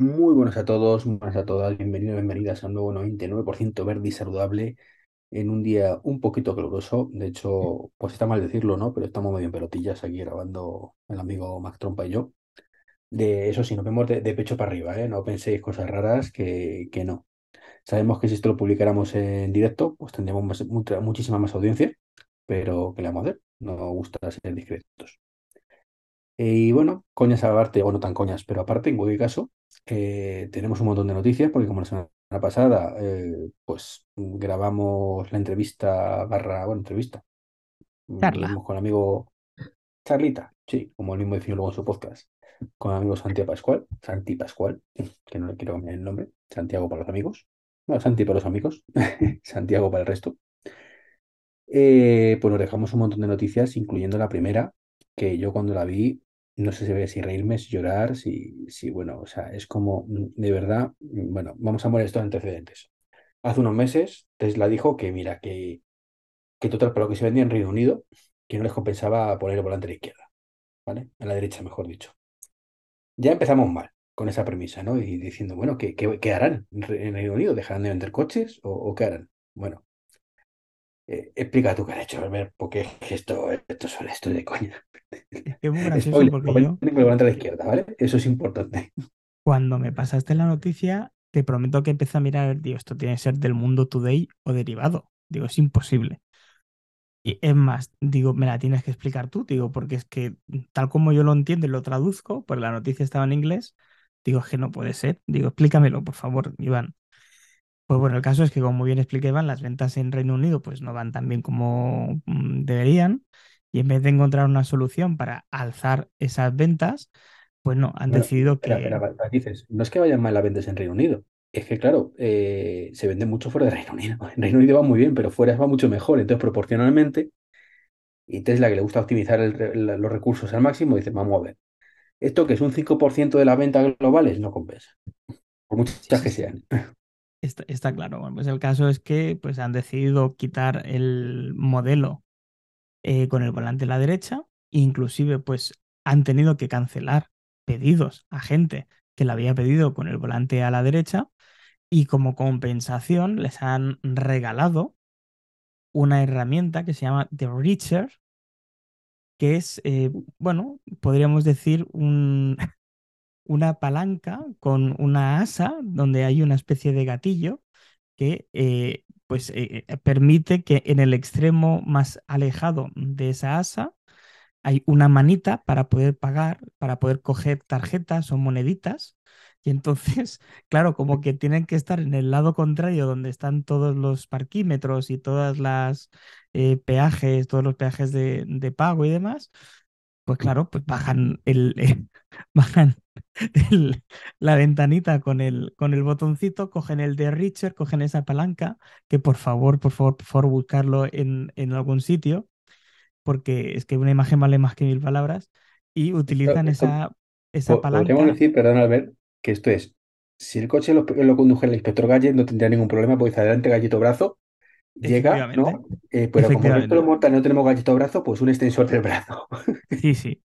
Muy buenas a todos, muy buenas a todas, bienvenidos, bienvenidas a un nuevo 99% verde y saludable en un día un poquito caluroso. De hecho, pues está mal decirlo, ¿no? Pero estamos medio en pelotillas aquí grabando el amigo Mac Trompa y yo. De eso sí, nos vemos de, pecho para arriba, ¿eh? No penséis cosas raras que, que no. Sabemos que si esto lo publicáramos en directo, pues tendríamos muchísima más audiencia, pero ¿qué le vamos a hacer? Nos gusta ser discretos. Y bueno, coñas aparte, o no tan coñas, pero aparte, en cualquier caso, eh, tenemos un montón de noticias, porque como la semana pasada, eh, pues grabamos la entrevista barra, bueno, entrevista, mm, tuvimos con el amigo Charlita, sí, como él mismo definió luego en su podcast, con el amigo Santiago Pascual, Santi Pascual, que no le quiero cambiar el nombre, Santiago para los amigos, no, Santi para los amigos, Santiago para el resto. Eh, pues nos dejamos un montón de noticias, incluyendo la primera, que yo cuando la vi, no sé si, si reírme, si llorar, si, si, bueno, o sea, es como, mm, de verdad, mm, bueno, vamos a poner estos antecedentes. Hace unos meses, Tesla dijo que, mira, que, que total, para lo que se vendía en Reino Unido, que no les compensaba poner el volante a la izquierda, ¿vale? A la derecha, mejor dicho. Ya empezamos mal con esa premisa, ¿no? Y diciendo, bueno, ¿qué, qué, qué harán en Re- en Reino Unido? ¿Dejarán de vender coches o qué harán? Bueno. Eh, explica tú qué has hecho, Albert, porque es que esto, esto es esto de coña. Es muy gracioso Spoiler, porque yo, a la izquierda, ¿vale? Eso es importante. cuando me pasaste la noticia, te prometo que empecé a mirar, digo, esto tiene que ser del Mundo Today o derivado. Digo, es imposible. Y es más, digo, me la tienes que explicar tú, digo, porque es que tal como yo lo entiendo y lo traduzco, pues la noticia estaba en inglés, digo, es que no puede ser. Digo, explícamelo, por favor, Iván. Pues bueno, el caso es que, como muy bien expliqué, Iván, las ventas en Reino Unido pues no van tan bien como mm, deberían. Y en vez de encontrar una solución para alzar esas ventas, pues no, han Bueno, decidido espera, que, dices, no es que vayan mal las ventas en Reino Unido, es que, claro, eh, se vende mucho fuera de Reino Unido. En Reino Unido va muy bien, pero fuera va mucho mejor. Entonces, proporcionalmente, y Tesla, que le gusta optimizar el re- la- los recursos al máximo, dice, vamos a ver, esto que es un 5% de las ventas globales, no compensa, por muchas que sean. Está, claro. Pues el caso es que pues han decidido quitar el modelo eh, con el volante a la derecha, inclusive pues han tenido que cancelar pedidos a gente que la había pedido con el volante a la derecha y como compensación les han regalado una herramienta que se llama The Reacher, que es, eh, bueno, podríamos decir un, una palanca con una asa donde hay una especie de gatillo que eh, pues eh, eh, permite que en el extremo más alejado de esa asa hay una manita para poder pagar, para poder coger tarjetas o moneditas. Y entonces, claro, como que tienen que estar en el lado contrario donde están todos los parquímetros y todas las peajes, todos los peajes de, de pago y demás, pues claro, pues bajan el, bajan el- la ventanita con el, con el botoncito, cogen el de Richard, cogen esa palanca, que por favor, por favor, por favor, buscarlo en, en algún sitio porque es que una imagen vale más que mil palabras, y Esto, utilizan esto esa, esa Po- Podríamos palanca, decir, perdón, Albert, que esto es, si el coche lo, lo condujera el inspector Gadget, no tendría ningún problema, porque adelante gallito brazo, llega, ¿no? Eh, pero como los efectivamente. mortales no tenemos gallito brazo, pues un extensor del brazo. Sí, sí,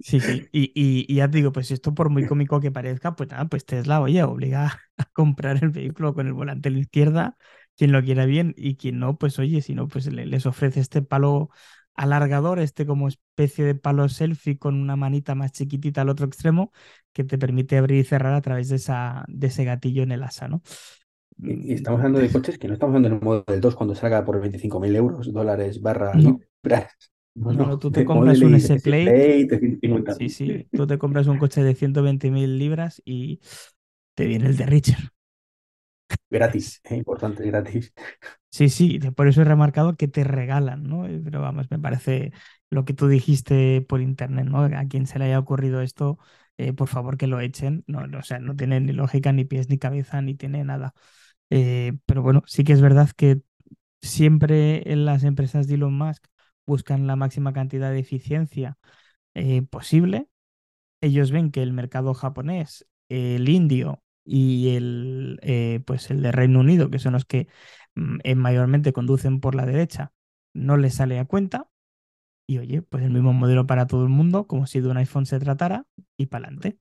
sí, sí. Y, y, y ya te digo, pues esto por muy cómico que parezca, pues nada, pues Tesla, oye, obliga a comprar el vehículo con el volante a la izquierda, quien lo quiera bien, y quien no, pues oye, si no, pues le- les ofrece este palo alargador, este como especie de palo selfie con una manita más chiquitita al otro extremo, que te permite abrir y cerrar a través de esa, de ese gatillo en el asa, ¿no? Y, y Mm, estamos hablando de coches que no estamos hablando del Model 2 cuando salga por 25.000 euros, dólares, barra No. No, no, no, no, tú te compras un S, S-Plate, S-Plate de 150. sí, sí, tú te compras un coche de 120.000 libras y te viene el de Richard. Gratis, eh, importante, gratis. Sí, sí, por eso he remarcado que te regalan, ¿no? Eh, Pero vamos, me parece lo que tú dijiste por internet, ¿no? A quien se le haya ocurrido esto, eh, por favor que lo echen. No, no, o sea, no tiene ni lógica, ni pies, ni cabeza, ni tiene nada. Eh, pero bueno, sí que es verdad que siempre en las empresas de Elon Musk buscan la máxima cantidad de eficiencia eh, posible. Ellos ven que el mercado japonés, el indio y el, eh, pues el de Reino Unido, que son los que mm, eh, mayormente conducen por la derecha, no les sale a cuenta. Y oye, pues el mismo modelo para todo el mundo, como si de un iPhone se tratara, y para adelante.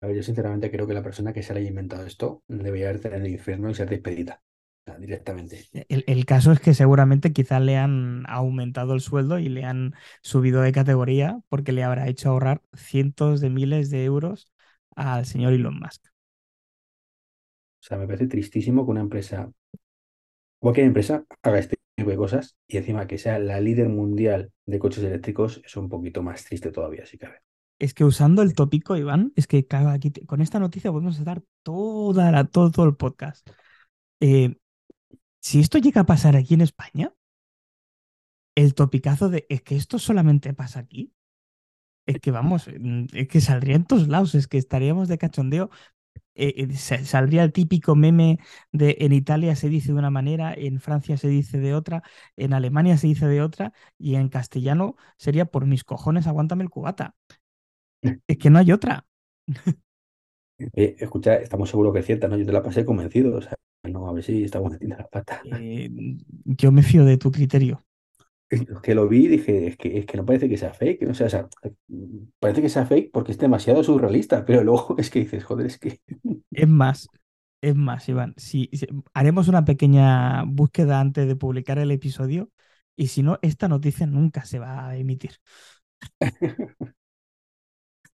Yo sinceramente creo que la persona que se haya inventado esto debería estar en el infierno y ser despedida. Sea, directamente. El, el caso es que seguramente quizás le han aumentado el sueldo y le han subido de categoría porque le habrá hecho ahorrar cientos de miles de euros al señor Elon Musk. O sea, me parece tristísimo que una empresa, cualquier empresa, haga este tipo de cosas y encima que sea la líder mundial de coches eléctricos es un poquito más triste todavía, si cabe. Es que usando el tópico, Iván, es que aquí con esta noticia podemos dar toda la, todo, todo el podcast. Eh, si esto llega a pasar aquí en España, el topicazo de es que esto solamente pasa aquí, es que vamos, mm, es que saldría en todos lados, es que estaríamos de cachondeo. eh, eh, sa- saldría el típico meme de en Italia se dice de una manera, en Francia se dice de otra, en Alemania se dice de otra, y en castellano sería por mis cojones, aguántame el cubata. Es que no hay otra. Eh, escucha, estamos seguros que es cierta, ¿no? Yo te la pasé convencido, o sea, no, a ver si estamos metiendo la pata. Eh, yo me fío de tu criterio. Es que lo vi y dije, es que, es que no parece que sea fake, o sea, parece que sea fake porque es demasiado surrealista, pero luego es que dices, joder, es que... Es más, es más, Iván, si, si- haremos una pequeña búsqueda antes de publicar el episodio y si no, esta noticia nunca se va a emitir.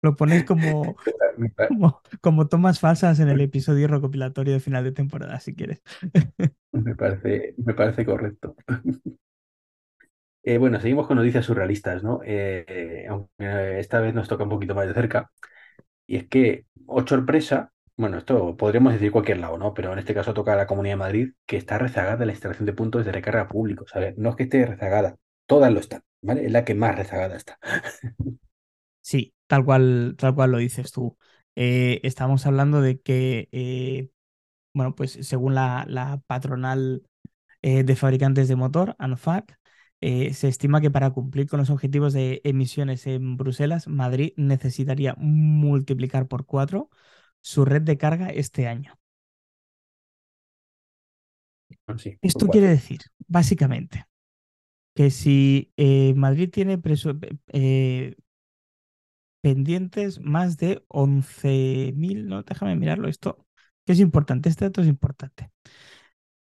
Lo pones como, como, como tomas falsas en el episodio recopilatorio de final de temporada, si quieres. Me parece, me parece correcto. Eh, bueno, seguimos con noticias surrealistas, ¿no? Eh, eh, aunque esta vez nos toca un poquito más de cerca. Y es que, oh sorpresa, bueno, esto podríamos decir cualquier lado, ¿no? Pero en este caso toca a la Comunidad de Madrid, que está rezagada de la instalación de puntos de recarga públicos. A ver, no es que esté rezagada, todas lo están, ¿vale? Es la que más rezagada está. Sí, tal cual, tal cual lo dices tú. Eh, estamos hablando de que, eh, bueno, pues según la, la patronal eh, de fabricantes de motor, ANFAC, se estima que para cumplir con los objetivos de emisiones en Bruselas, Madrid necesitaría multiplicar por cuatro su red de carga este año. Sí, por Esto quiere decir, básicamente, que si Madrid tiene pendientes más de 11.000, no, déjame mirarlo esto, que es importante, este dato es importante.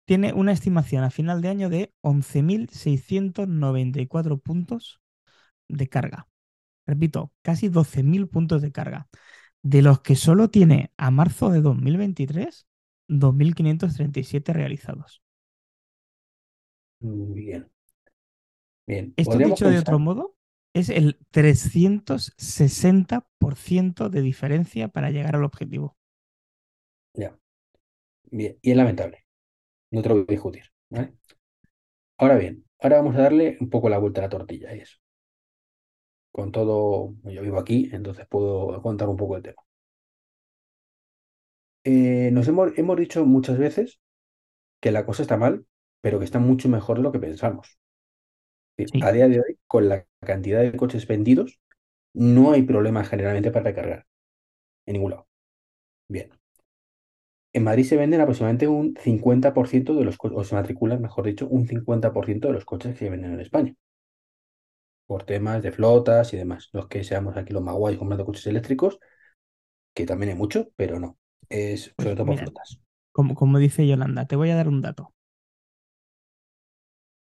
Tiene una estimación a final de año de 11.694 puntos de carga. Repito, casi 12.000 puntos de carga, de los que solo tiene a marzo de 2023 2.537 realizados. Bien. Bien. Esto dicho de otro modo, es el 360% de diferencia para llegar al objetivo. Ya. Bien. Y es lamentable. No te lo voy a discutir, ¿vale? Ahora bien, ahora vamos a darle un poco la vuelta a la tortilla, eso. Con todo, yo vivo aquí, entonces puedo contar un poco el tema. Eh, nos hemos, hemos dicho muchas veces que la cosa está mal, pero que está mucho mejor de lo que pensamos. Sí. A día de hoy, con la cantidad de coches vendidos, no hay problemas generalmente para recargar en ningún lado. Bien. En Madrid se venden aproximadamente un 50% de los coches, o se matriculan, mejor dicho, un 50% de los coches que se venden en España. Por temas de flotas y demás. No es que seamos aquí los más guays comprando coches eléctricos, que también hay mucho, pero no. Es Pues sobre todo por mira, flotas. Como, como dice Yolanda, te voy a dar un dato.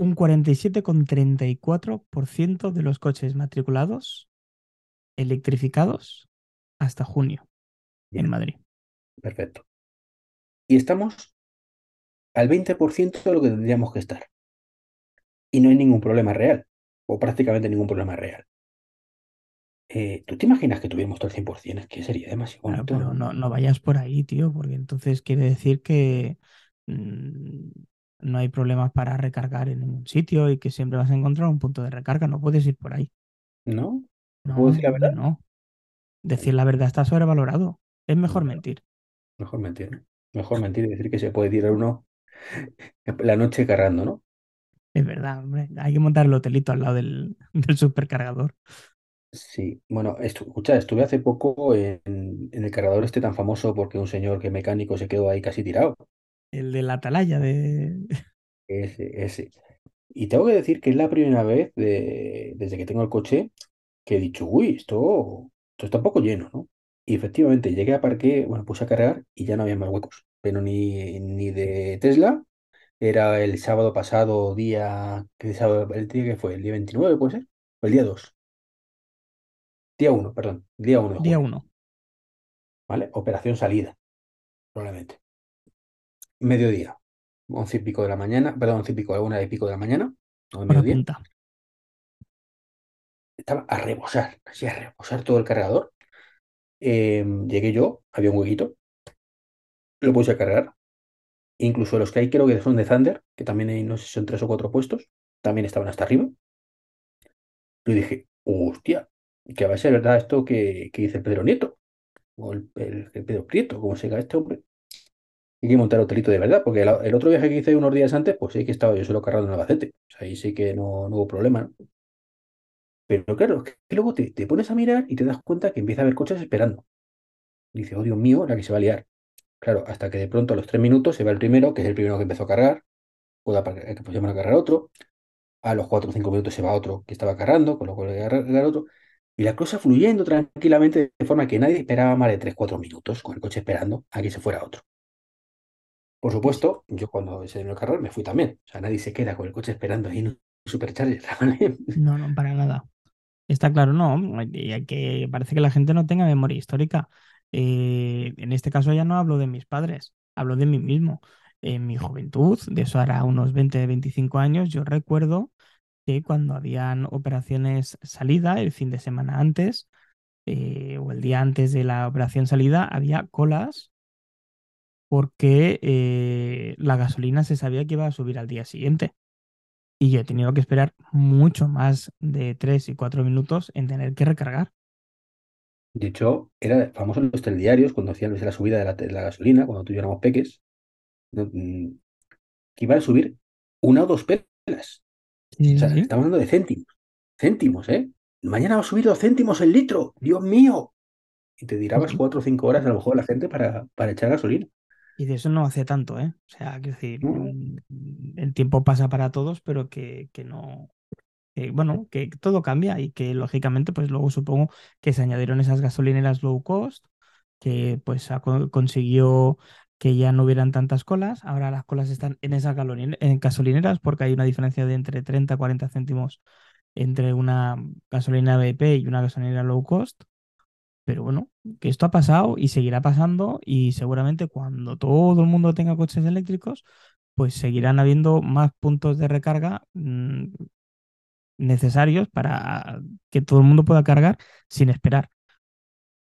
Un 47,34% de los coches matriculados electrificados hasta junio Bien. en Madrid. Perfecto. Y estamos al 20% de lo que tendríamos que estar. Y no hay ningún problema real, o prácticamente ningún problema real. Eh, ¿tú te imaginas que tuviéramos todo el 100%? Es que sería demasiado Claro, bonito, pero ¿no? no, no vayas por ahí, tío, porque entonces quiere decir que mm, no hay problemas para recargar en ningún sitio y que siempre vas a encontrar un punto de recarga. No puedes ir por ahí. ¿No? No, ¿Puedo decir la verdad? no. Decir la verdad está sobrevalorado. Es mejor mentir. Mejor mentir, ¿no? Mejor mentir y decir que se puede tirar uno la noche cargando, ¿no? Es verdad, hombre. Hay que montar el hotelito al lado del, del supercargador. Sí, bueno, estu- escucha, estuve hace poco en, en el cargador este tan famoso porque un señor que es mecánico se quedó ahí casi tirado. El de la atalaya de. Ese, ese. Y tengo que decir que es la primera vez de- desde que tengo el coche que he dicho, uy, esto, esto está un poco lleno, ¿no? Y efectivamente, llegué a parque, bueno, puse a cargar y ya no había más huecos. Pero ni, ni de Tesla, era el sábado pasado, día, ¿qué sábado? El día que fue, el día 29, puede ser, o el día 2. Día 1, perdón, día 1 de Día junio, 1. ¿vale? Operación salida, probablemente. Mediodía, once y pico de la mañana, perdón, once y pico, una y pico de la mañana, o de mediodía. punta. Estaba a rebosar, así a rebosar todo el cargador. Eh, llegué yo, había un huequito, lo puse a cargar. Incluso los que hay creo que son de Thunder, que también hay, no sé si son tres o cuatro puestos, también estaban hasta arriba. Yo dije, hostia, que va a ser verdad esto que, que dice el Pedro Nieto, o el, el- el Pedro Prieto, como se llama este hombre. Hay que montar hotelito de verdad, porque el, otro viaje que hice unos días antes, pues sí que estaba yo solo cargando en Albacete. O ahí sí que no, hubo problema, ¿no? Pero claro, es que luego te, te pones a mirar y te das cuenta que empieza a haber coches esperando. Dice, oh Dios mío, la que se va a liar. Claro, hasta que de pronto a los tres minutos se va el primero, que es el primero que empezó a cargar, puede apar- que pusieron a cargar otro. A los cuatro o cinco minutos se va otro que estaba cargando, con lo cual cargar otro. Y la cosa fluyendo tranquilamente, de forma que nadie esperaba más de tres, cuatro minutos con el coche esperando a que se fuera otro. Por supuesto, yo cuando se me cargar me fui también. O sea, nadie se queda con el coche esperando ahí en un supercharger. No, no, para nada. Está claro, no. que parece que la gente no tenga memoria histórica. Eh, en este caso ya no hablo de mis padres, hablo de mí mismo. En mi juventud, de eso hará unos 20, 25 años, yo recuerdo que cuando habían operaciones salida, el fin de semana antes, eh, o el día antes de la operación salida, había colas porque eh, la gasolina se sabía que iba a subir al día siguiente. Y yo he tenido que esperar mucho más de 3 y 4 minutos en tener que recargar. De hecho, era famoso en los telediarios cuando hacían la subida de la, de la gasolina, cuando tú y yo éramos peques, mm, que iban a subir una o dos pelas. Sí, O sea, sí, sí. estamos hablando de céntimos. Céntimos, ¿eh? Mañana va a subir dos céntimos el litro. Dios mío. Y te dirabas Ujú. cuatro o cinco horas a lo mejor la gente para, para echar gasolina. Y de eso no hace tanto, ¿eh? O sea, decir, no. mm, el tiempo pasa para todos, pero que, que no, que, bueno, que todo cambia y que lógicamente, pues luego supongo que se añadieron esas gasolineras low cost, que pues ha consiguió que ya no hubieran tantas colas. Ahora las colas están en esas gasolineras porque hay una diferencia de entre 30 y 40 céntimos entre una gasolina BP y una gasolinera low cost. Pero bueno, que esto ha pasado y seguirá pasando y seguramente cuando todo el mundo tenga coches eléctricos, pues seguirán habiendo más puntos de recarga mm, necesarios para que todo el mundo pueda cargar sin esperar.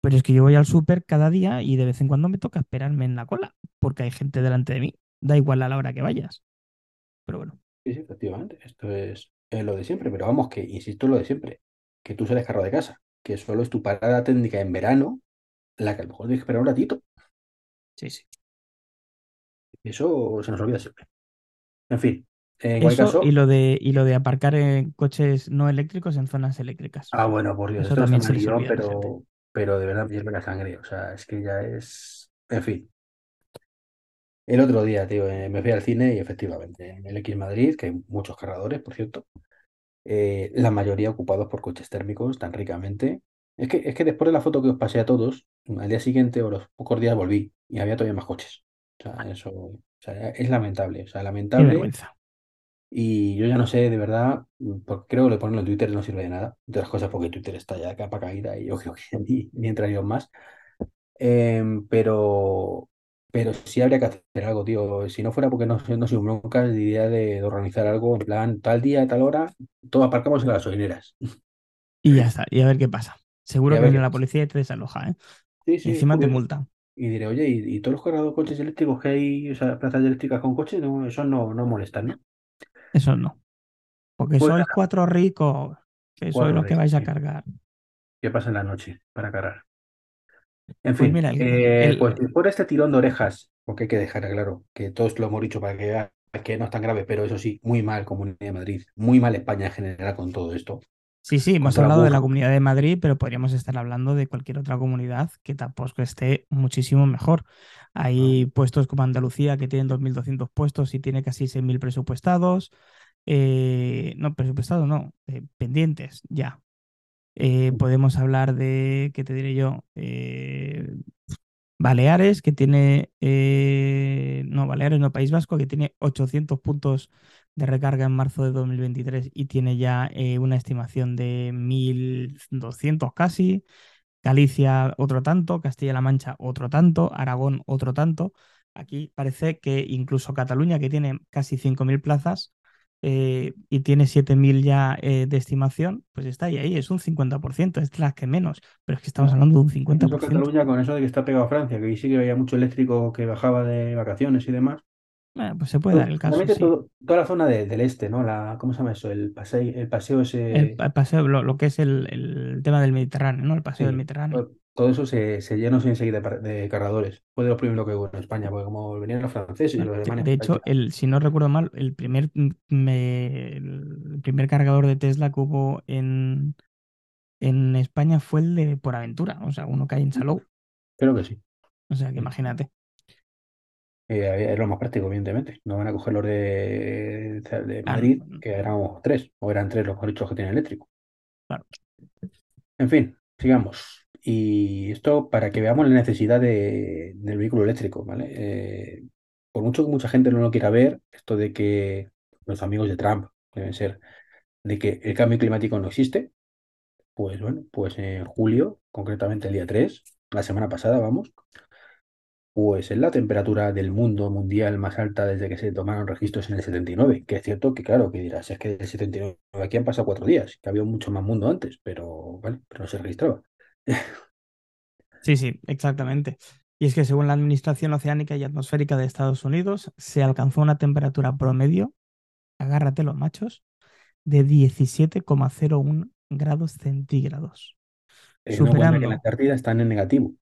Pero es que yo voy al súper cada día y de vez en cuando me toca esperarme en la cola porque hay gente delante de mí. Da igual a la hora que vayas. Pero bueno, Sí, sí, efectivamente. Esto es, es lo de siempre. Pero vamos, que insisto en lo de siempre. Que tú sales carro de casa. Que solo es tu parada técnica en verano la que a lo mejor tienes que esperar un ratito. sí, sí. Eso se nos olvida siempre. En fin, en Eso caso. y lo de, y lo de aparcar en coches no eléctricos en zonas eléctricas. Ah, bueno, por Dios, Eso esto también se les malillón, olvida pero, pero de verdad hierve la sangre. O sea, es que ya es. En fin. El otro día, tío, eh, me fui al cine y efectivamente, en el X Madrid, que hay muchos cargadores, por cierto, eh, la mayoría ocupados por coches térmicos tan ricamente. Es que, es que después de la foto que os pasé a todos, al día siguiente o los pocos días volví y había todavía más coches. O sea, eso o sea, es lamentable. O sea, lamentable. Y yo ya no sé, de verdad, porque creo que le ponerlo en Twitter no sirve de nada. De las cosas porque Twitter está ya de capa caída y yo creo que ni, ni entrarían más. Em, pero, pero sí habría que hacer algo, tío. Si no fuera porque no, no soy un broncas, diría de, de organizar algo en plan, tal día, tal hora, todo aparcamos en las gasolineras. Y ya está, y a ver qué pasa. Y Seguro que viene la policía y te desaloja, ¿eh? Sí, Y sí, encima te multan. Y diré, oye, ¿y, y todos los cargados de coches eléctricos que hay, o sea, plazas eléctricas con coches, no, eso no, no molestan, ¿no? Eso no. Porque Pues sois cuatro ricos, que sois los que vais a cargar. ¿Qué pasa en la noche para cargar? En Pues fin, mira, el, eh, el- pues de este tirón de orejas, porque hay que dejar claro que todos lo hemos dicho para que veas que no es tan grave, pero eso sí, muy mal Comunidad de Madrid, muy mal España en general con todo esto, Sí, sí, hemos la hablado de la. Comunidad de Madrid, pero podríamos estar hablando de cualquier otra comunidad que tampoco esté muchísimo mejor. Ah, Hay puestos como Andalucía que tienen 2.200 puestos y tiene casi 6.000 presupuestados. Eh, no, presupuestados no, eh, pendientes ya. Eh, podemos hablar de, ¿qué te diré yo? Eh, Baleares, que tiene, eh, no, Baleares, no, País Vasco, que tiene 800 puntos de recarga en marzo de 2023 y tiene ya una estimación de 1.200 casi. Galicia otro tanto, Castilla-La Mancha otro tanto, Aragón otro tanto. Aquí parece que incluso Cataluña, que tiene casi 5.000 plazas eh, y tiene 7.000 ya eh, de estimación, pues está ahí, ahí, es un 50%, es de las que menos, pero es que estamos hablando de un 50%. Cataluña con eso de que está pegado a Francia, que ahí sí que había mucho eléctrico que bajaba de vacaciones y demás. Bueno, pues se puede dar el caso. Sí. Todo, toda la zona de, del este, ¿no? La, ¿Cómo se llama eso? El paseo, el paseo ese. El, el paseo, lo, lo, que es el, el, tema del Mediterráneo, ¿no? El paseo sí, del Mediterráneo. Todo, eso se, se llenó enseguida de, de, cargadores. Fue de lo primero que hubo en España, porque como venían los franceses y los alemanes. De hecho, el, si no recuerdo mal, el primer, me, el primer cargador de Tesla que hubo en, en España fue el de Por Aventura, o sea, uno que hay en Salou. Creo que sí. O sea, que imagínate. Eh, es lo más práctico, evidentemente. No van a coger los de, de Madrid, claro. que eran tres, o eran tres los dicho que tienen eléctrico. Claro. En fin, sigamos. Y esto para que veamos la necesidad de, del vehículo eléctrico, ¿vale? Eh, por mucho que mucha gente no lo quiera ver, esto de que los amigos de Trump deben ser de que el cambio climático no existe, pues bueno, pues en julio, concretamente el día 3, la semana pasada, vamos, pues es la temperatura del mundo mundial más alta desde que se tomaron registros en el 79, que es cierto que claro, que dirás, es que del 79 aquí han pasado cuatro días, que había mucho más mundo antes, pero vale, pero no se registraba. Sí, sí, exactamente. Y es que según la Administración Oceánica y Atmosférica de Estados Unidos, se alcanzó una temperatura promedio, agárrate los machos, de 17,01 grados centígrados. Es superando... que en la Antártida están en negativo.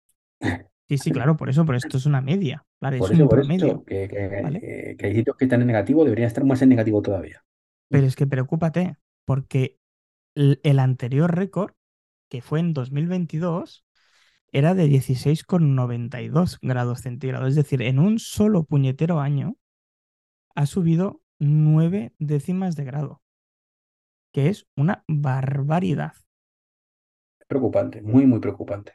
Sí, sí, claro, por eso, pero esto es una media. Vale, por es eso, un por promedio. eso que, que, ¿vale? que, que hay sitios que están en negativo, deberían estar más en negativo todavía. Pero es que preocúpate, porque el, el anterior récord, que fue en 2022, era de 16,92 grados centígrados. Es decir, en un solo puñetero año ha subido nueve décimas de grado, que es una barbaridad. Preocupante, muy, muy preocupante.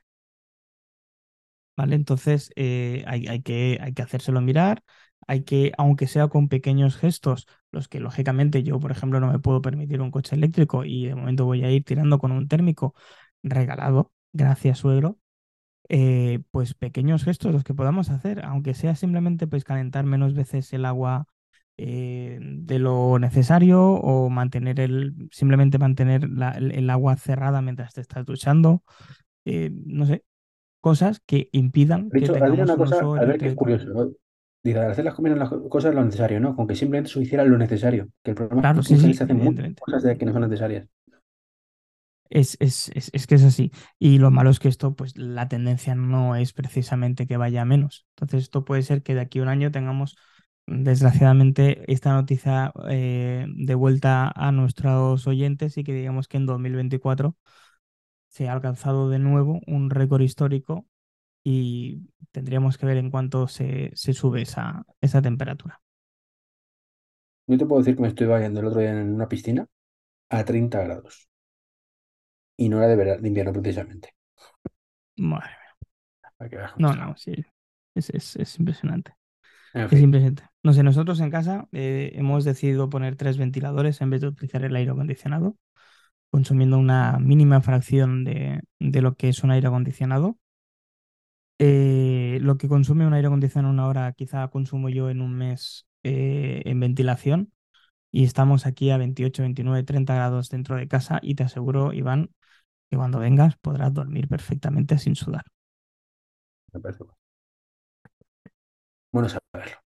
¿Vale? Entonces eh, hay, hay, que, hay que hacérselo mirar, hay que, aunque sea con pequeños gestos, los que lógicamente yo, por ejemplo, no me puedo permitir un coche eléctrico y de momento voy a ir tirando con un térmico regalado, gracias suegro, eh, pues pequeños gestos los que podamos hacer, aunque sea simplemente pues calentar menos veces el agua eh, de lo necesario o mantener el, simplemente mantener la, el, el, agua cerrada mientras te estás duchando, eh, no sé, cosas que impidan De hecho, que tengamos una un cosa, uso a ver qué es curioso, ¿no? Dice, las, comidas, las cosas lo necesario, ¿no? Con que simplemente se hiciera lo necesario. Que el problema Claro, es que sí, se hacen muchas cosas de que no son necesarias. Es, es, es, es que es así. Y lo malo es que esto, pues la tendencia no es precisamente que vaya menos. Entonces, esto puede ser que de aquí a un año tengamos, desgraciadamente, esta noticia eh, de vuelta a nuestros oyentes y que digamos que en 2024 se ha alcanzado de nuevo un récord histórico y tendríamos que ver en cuánto se, se sube esa, esa temperatura. Yo te puedo decir que me estoy bañando el otro día en una piscina a 30 grados. Y no era de, verano, de invierno precisamente. Madre cómo No, no, sí. Es, es, es impresionante. En Es impresionante. No sé, nosotros en casa eh, hemos decidido poner tres ventiladores en vez de utilizar el aire acondicionado, consumiendo una mínima fracción de, de lo que es un aire acondicionado. Eh, lo que consume un aire acondicionado en una hora, quizá consumo yo en un mes eh, en ventilación. Y estamos aquí a 28, 29, 30 grados dentro de casa y te aseguro, Iván, que cuando vengas podrás dormir perfectamente sin sudar. me parece bueno. Saberlo.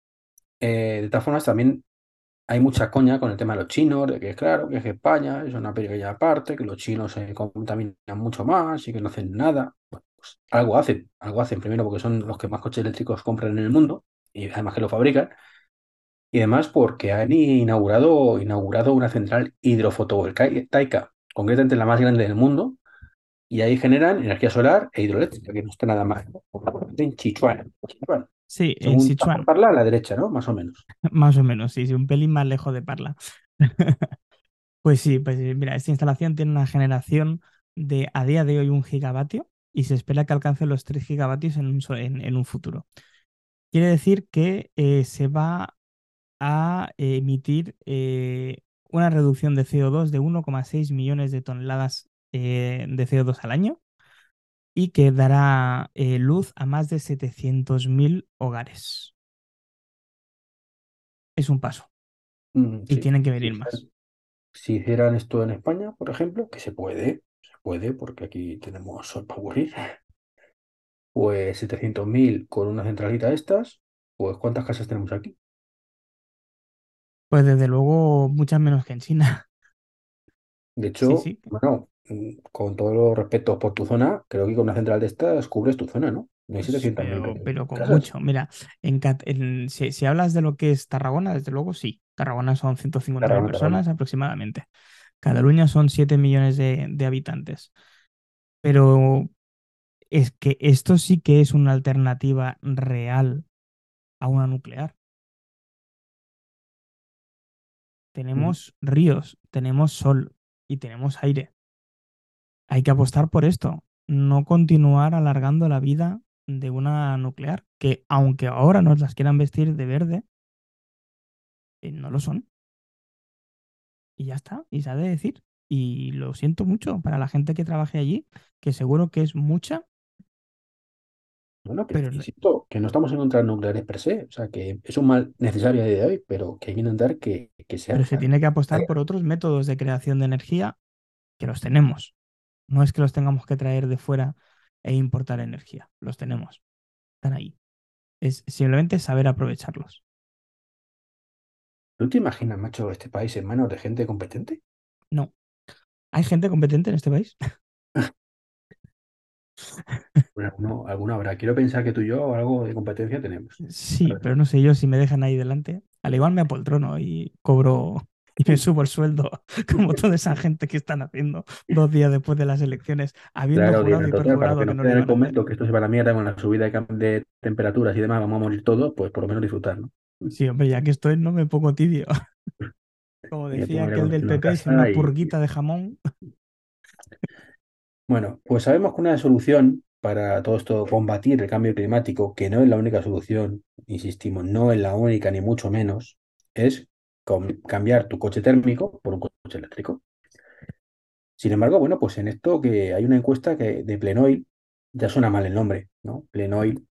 Eh, de todas formas, también hay mucha coña con el tema de los chinos, de que claro, que es España es una pequeña parte, que los chinos se contaminan mucho más y que no hacen nada. Bueno, pues algo hacen, algo hacen primero porque son los que más coches eléctricos compran en el mundo y además que lo fabrican. Y además porque han inaugurado, inaugurado una central hidrofotovoltaica, concretamente la más grande del mundo, y ahí generan energía solar e hidroeléctrica, que no está nada mal. ¿no? En Sichuan. Sí, en Según Sichuan, Parla, a la derecha, ¿no? Más o menos. más o menos, sí, sí, un pelín más lejos de Parla. Pues sí, pues mira, esta instalación tiene una generación de a día de hoy un gigavatio y se espera que alcance los 3 gigavatios en un, en- en un futuro. Quiere decir que eh, se va a emitir eh, una reducción de CO2 de 1,6 millones de toneladas eh, de CO2 al año y que dará eh, luz a más de 700.000 hogares. Es un paso Mm, y sí. tienen que Si venir hicieran, más. si hicieran esto en España, por ejemplo, que se puede, se puede, porque aquí tenemos sol para aburrir, pues 700.000 con una centralita de estas, pues ¿cuántas casas tenemos aquí? Pues desde luego muchas menos que en China. De hecho, sí. bueno, con todos los respetos por tu zona, creo que con una central de estas cubres tu zona, ¿no? No hay Pues, 700.000 pero, pero con casas. mucho. Mira, en, si, si hablas de lo que es Tarragona, desde luego sí. Tarragona son 150.000 Tarragona, Tarragona. personas aproximadamente. Cataluña son 7 millones de, de habitantes. Pero es que esto sí que es una alternativa real a una nuclear. Ujú. Tenemos ríos, tenemos sol y tenemos aire. Hay que apostar por esto, no continuar alargando la vida de una nuclear, que aunque ahora nos las quieran vestir de verde, eh, no lo son. Y ya está, y se ha de decir. Y lo siento mucho para la gente que trabaje allí, que seguro que es mucha, Bueno, pero pero, insisto, que no estamos en contra de nucleares per se, o sea, que es un mal necesario a día de hoy, pero que hay que intentar que, que sea pero se tiene que apostar por otros métodos de creación de energía que los tenemos. No es que los tengamos que traer de fuera e importar energía, los tenemos, están ahí. Es simplemente saber aprovecharlos. ¿Tú te imaginas, macho, este país en manos de gente competente? No. ¿Hay gente competente en este país? Bueno, alguno, alguno habrá. Quiero pensar que tú y yo algo de competencia tenemos. Sí, pero no sé yo si me dejan ahí delante. Al igual me apoltrono y cobro y me subo el sueldo, como toda esa gente que están haciendo dos días después de las elecciones, habiendo Claro, jurado y perjurado que que no lo en el convento, que esto se va a la mierda con la subida de, temperaturas y demás, vamos a morir todos, pues por lo menos disfrutar, ¿no? Sí, hombre, ya que estoy, no me pongo tibio. Como decía aquel del PP, sin una y, purguita de jamón. Bueno, pues sabemos que una solución para todo esto, combatir el cambio climático, que no es la única solución, insistimos, no es la única ni mucho menos, es cambiar tu coche térmico por un coche eléctrico. Sin embargo, bueno, pues en esto que hay una encuesta que de Plenoil, ya suena mal el nombre, ¿no? Plenoil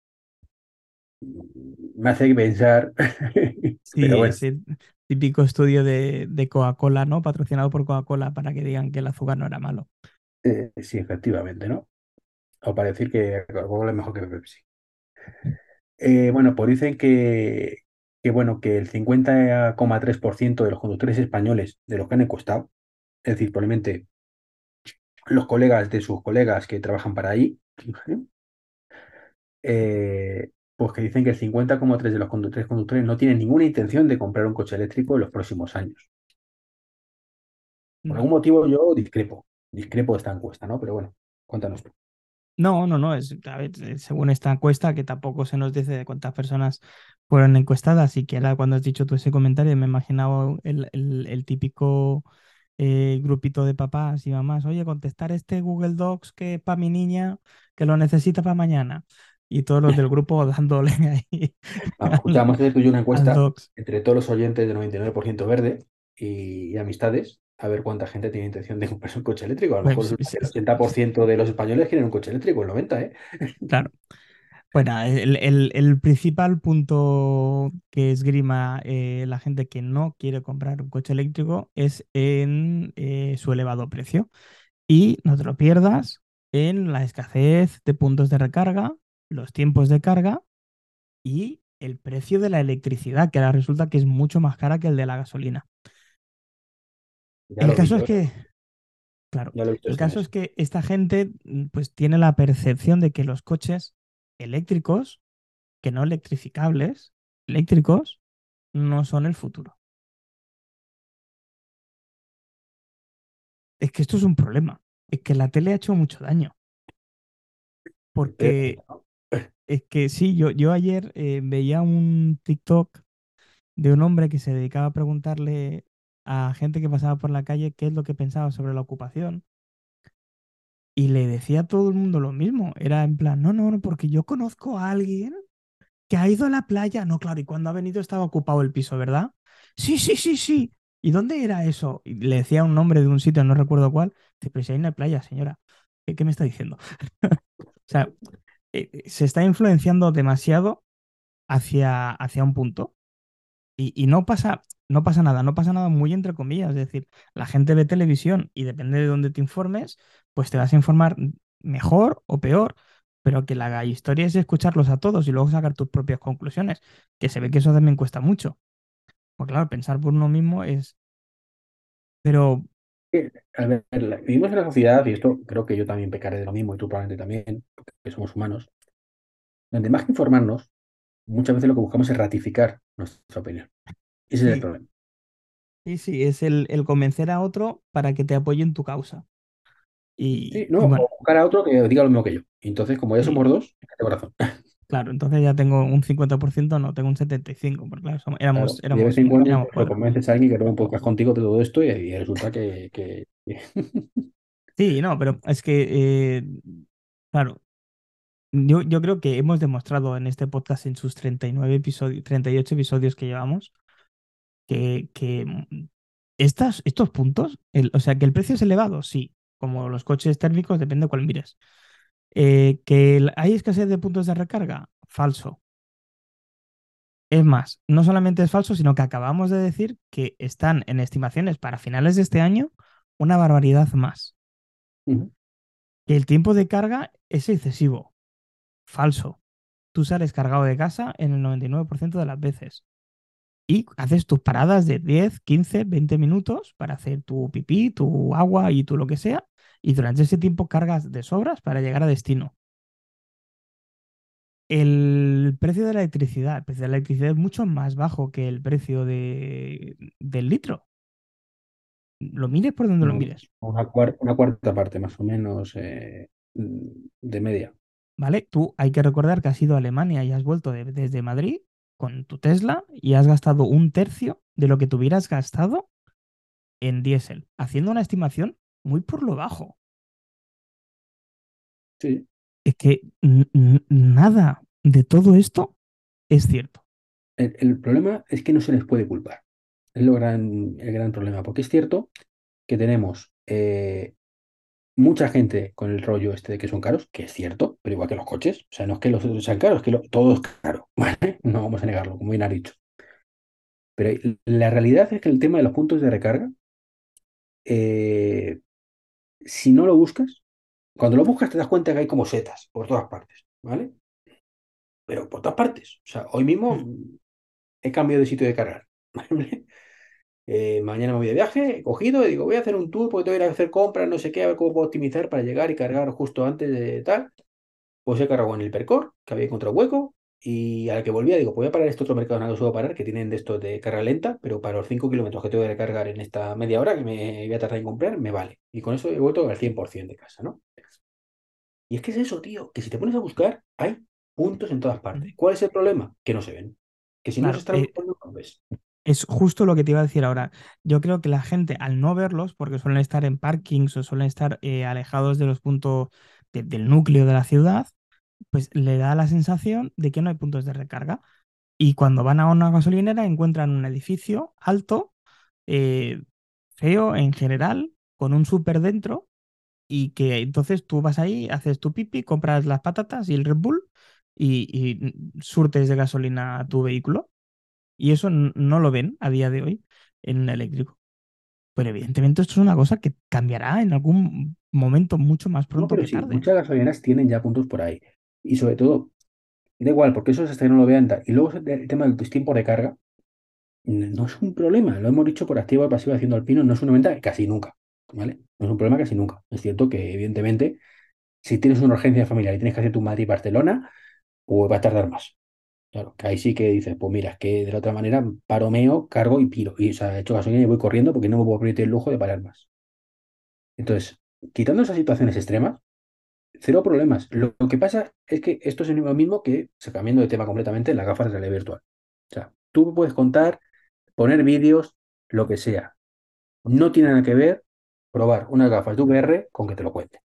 mm, me hace pensar, pero Sí, bueno, ese típico estudio de, de Coca-Cola, ¿no? Patrocinado por Coca-Cola para que digan que el azúcar no era malo. eh, sí, efectivamente, ¿no? O para decir que Coca-Cola es mejor que Pepsi. Eh, bueno, pues dicen que, que, bueno, que el 50,3% de los conductores españoles de los que han encuestado, es decir, probablemente los colegas de sus colegas que trabajan para ahí, eh, pues que dicen que el 50,3% de los conductores, conductores no tienen ninguna intención de comprar un coche eléctrico en los próximos años. Por algún motivo yo discrepo, discrepo de esta encuesta, ¿no? Pero bueno, cuéntanos tú. No, no, no, es, a ver, eh, según esta encuesta, que tampoco se nos dice de cuántas personas fueron encuestadas, y que cuando has dicho tú ese comentario, me he imaginado el, el- el típico eh, grupito de papás y mamás, oye, contestar este Google Docs que para mi niña, que lo necesita para mañana, y todos los del grupo dándole ahí Vamos, al, escuchábamos hacer tú y yo una encuesta entre todos los oyentes de 99% verde y, y amistades, a ver cuánta gente tiene intención de comprarse un coche eléctrico. A lo mejor Pues, el sí, 80% de los españoles quieren un coche eléctrico, el 90%, ¿eh? claro. Bueno, el, el- el principal punto que esgrima eh, la gente que no quiere comprar un coche eléctrico es en eh, su elevado precio. Y no te lo pierdas en la escasez de puntos de recarga, los tiempos de carga y el precio de la electricidad, que ahora resulta que es mucho más cara que el de la gasolina. Ya El vi caso es que, claro, el caso es que esta gente mm, pues tiene la percepción de que los coches eléctricos que no electrificables, eléctricos, no son el futuro. Es que esto es un problema. Es que la tele ha hecho mucho daño. Porque es que sí, yo, yo ayer eh, veía un TikTok de un hombre que se dedicaba a preguntarle a gente que pasaba por la calle qué es lo que pensaba sobre la ocupación. Y le decía a todo el mundo lo mismo. Era en plan, no, no, no, porque yo conozco a alguien que ha ido a la playa. No, claro, y cuando ha venido estaba ocupado el piso, ¿verdad? Sí, sí, sí, sí. ¿Y dónde era eso? Le decía un nombre de un sitio, no recuerdo cuál. Dice, pero si hay una playa, señora. ¿Qué, me está diciendo? o sea, eh, eh, se está influenciando demasiado hacia, hacia un punto. Y no pasa, no pasa nada, no pasa nada muy entre comillas. Es decir, la gente ve televisión y depende de dónde te informes, pues te vas a informar mejor o peor, pero que la historia es escucharlos a todos y luego sacar tus propias conclusiones, que se ve que eso también cuesta mucho. Pues claro, pensar por uno mismo es... Pero A ver, la- vivimos en una sociedad, y esto creo que yo también pecaré de lo mismo, y tú probablemente también, porque somos humanos, donde más que informarnos, muchas veces lo que buscamos es ratificar nuestra opinión. Ese es el sí, problema. sí, sí, es el, el convencer a otro para que te apoye en tu causa. Sí, Y, no, y bueno, o buscar a otro que diga lo mismo que yo. Entonces, como ya sí, somos dos, de corazón. claro, entonces ya tengo un 50%, no, tengo un 75%, porque claro, somos- éramos, Claro, éramos, en cuando éramos cuatro. convences a alguien que tome un podcast contigo de todo esto y, y resulta que- Sí, no, pero es que, eh, claro, yo, yo creo que hemos demostrado en este podcast, en sus 39 episodios, 38 episodios que llevamos, que, que mm, estas, estos puntos, el- o sea, que el precio es elevado, sí, como los coches térmicos, depende de cuál mires. Eh, que el- hay escasez de puntos de recarga, falso. Es más, no solamente es falso, sino que acabamos de decir que están en estimaciones para finales de este año una barbaridad más. Que el tiempo de carga es excesivo, falso. Tú sales cargado de casa en el 99% de las veces. Y haces tus paradas de 10, 15, 20 minutos para hacer tu pipí, tu agua y tu lo que sea, y durante ese tiempo cargas de sobras para llegar a destino. El precio de la electricidad, el precio de la electricidad es mucho más bajo que el precio de, del litro. Lo mires por donde lo Mm, mires, Una, cuar- una cuarta parte más o menos eh, de media. ¿vale? Tú hay que recordar que has ido a Alemania y has vuelto de- desde Madrid con tu Tesla y has gastado un tercio de lo que te hubieras gastado en diésel, haciendo una estimación muy por lo bajo. Sí. es que nada de todo esto es cierto. El, el problema es que no se les puede culpar. Es lo gran, el gran problema, porque es cierto que tenemos eh, mucha gente con el rollo este de que son caros, que es cierto, pero igual que los coches. O sea, no es que los otros sean caros, es que lo- todo es caro, ¿vale? No vamos a negarlo, como bien ha dicho. Pero la realidad es que el tema de los puntos de recarga, eh, si no lo buscas, cuando lo buscas te das cuenta que hay como setas por todas partes, ¿vale? Pero por todas partes. O sea, hoy mismo Mm, mm, he cambiado de sitio de cargar. ¿vale? Eh, mañana me voy de viaje, he cogido y digo, voy a hacer un tour porque tengo que ir a hacer compras, no sé qué, a ver cómo puedo optimizar para llegar y cargar justo antes de tal. Pues he cargado en el Percor, que había encontrado hueco, y al que volvía digo, pues voy a parar este otro mercado en el que suelo parar, que tienen de estos de carga lenta, pero para los 5 kilómetros que tengo que recargar en esta media hora que me voy a tardar en comprar, me vale. Y con eso he vuelto al 100% de casa, ¿no? Y es que es eso, tío, que si te pones a buscar, hay puntos en todas partes. ¿Cuál es el problema? Que no se ven. Que si no se están eh, buscando, no los ves. Es justo lo que te iba a decir ahora. Yo creo que la gente, al no verlos, porque suelen estar en parkings o suelen estar eh, alejados de los puntos de- del núcleo de la ciudad, pues le da la sensación de que no hay puntos de recarga. Y cuando van a una gasolinera encuentran un edificio alto, eh, feo en general, con un súper dentro y que entonces tú vas ahí, haces tu pipi, compras las patatas y el Red Bull y, y surtes de gasolina a tu vehículo. Y eso no lo ven a día de hoy en un eléctrico. Pero evidentemente esto es una cosa que cambiará en algún momento mucho más No, pronto pero que sí, tarde. muchas gasolineras tienen ya puntos por ahí. Y sobre todo, da igual, porque eso es hasta que no lo vean. Y luego el tema del tiempo de carga, no es un problema. Lo hemos dicho por activa y pasiva haciendo alpino, no es una ventaja casi nunca. ¿Vale? No es un problema casi nunca. Es cierto que, evidentemente, si tienes una urgencia familiar y tienes que hacer tu Madrid-Barcelona, pues va a tardar más. Claro, que ahí sí que dices, pues mira, es que de la otra manera paro meo, cargo y piro. Y o sea, echo gasolina y voy corriendo porque no me puedo permitir el lujo de parar más. Entonces, quitando esas situaciones extremas, cero problemas. Lo, lo que pasa es que esto es lo mismo que, o sea, cambiando de tema completamente, las gafas de realidad virtual. O sea, tú puedes contar, poner vídeos, lo que sea. No tiene nada que ver probar unas gafas de VR con que te lo cuente.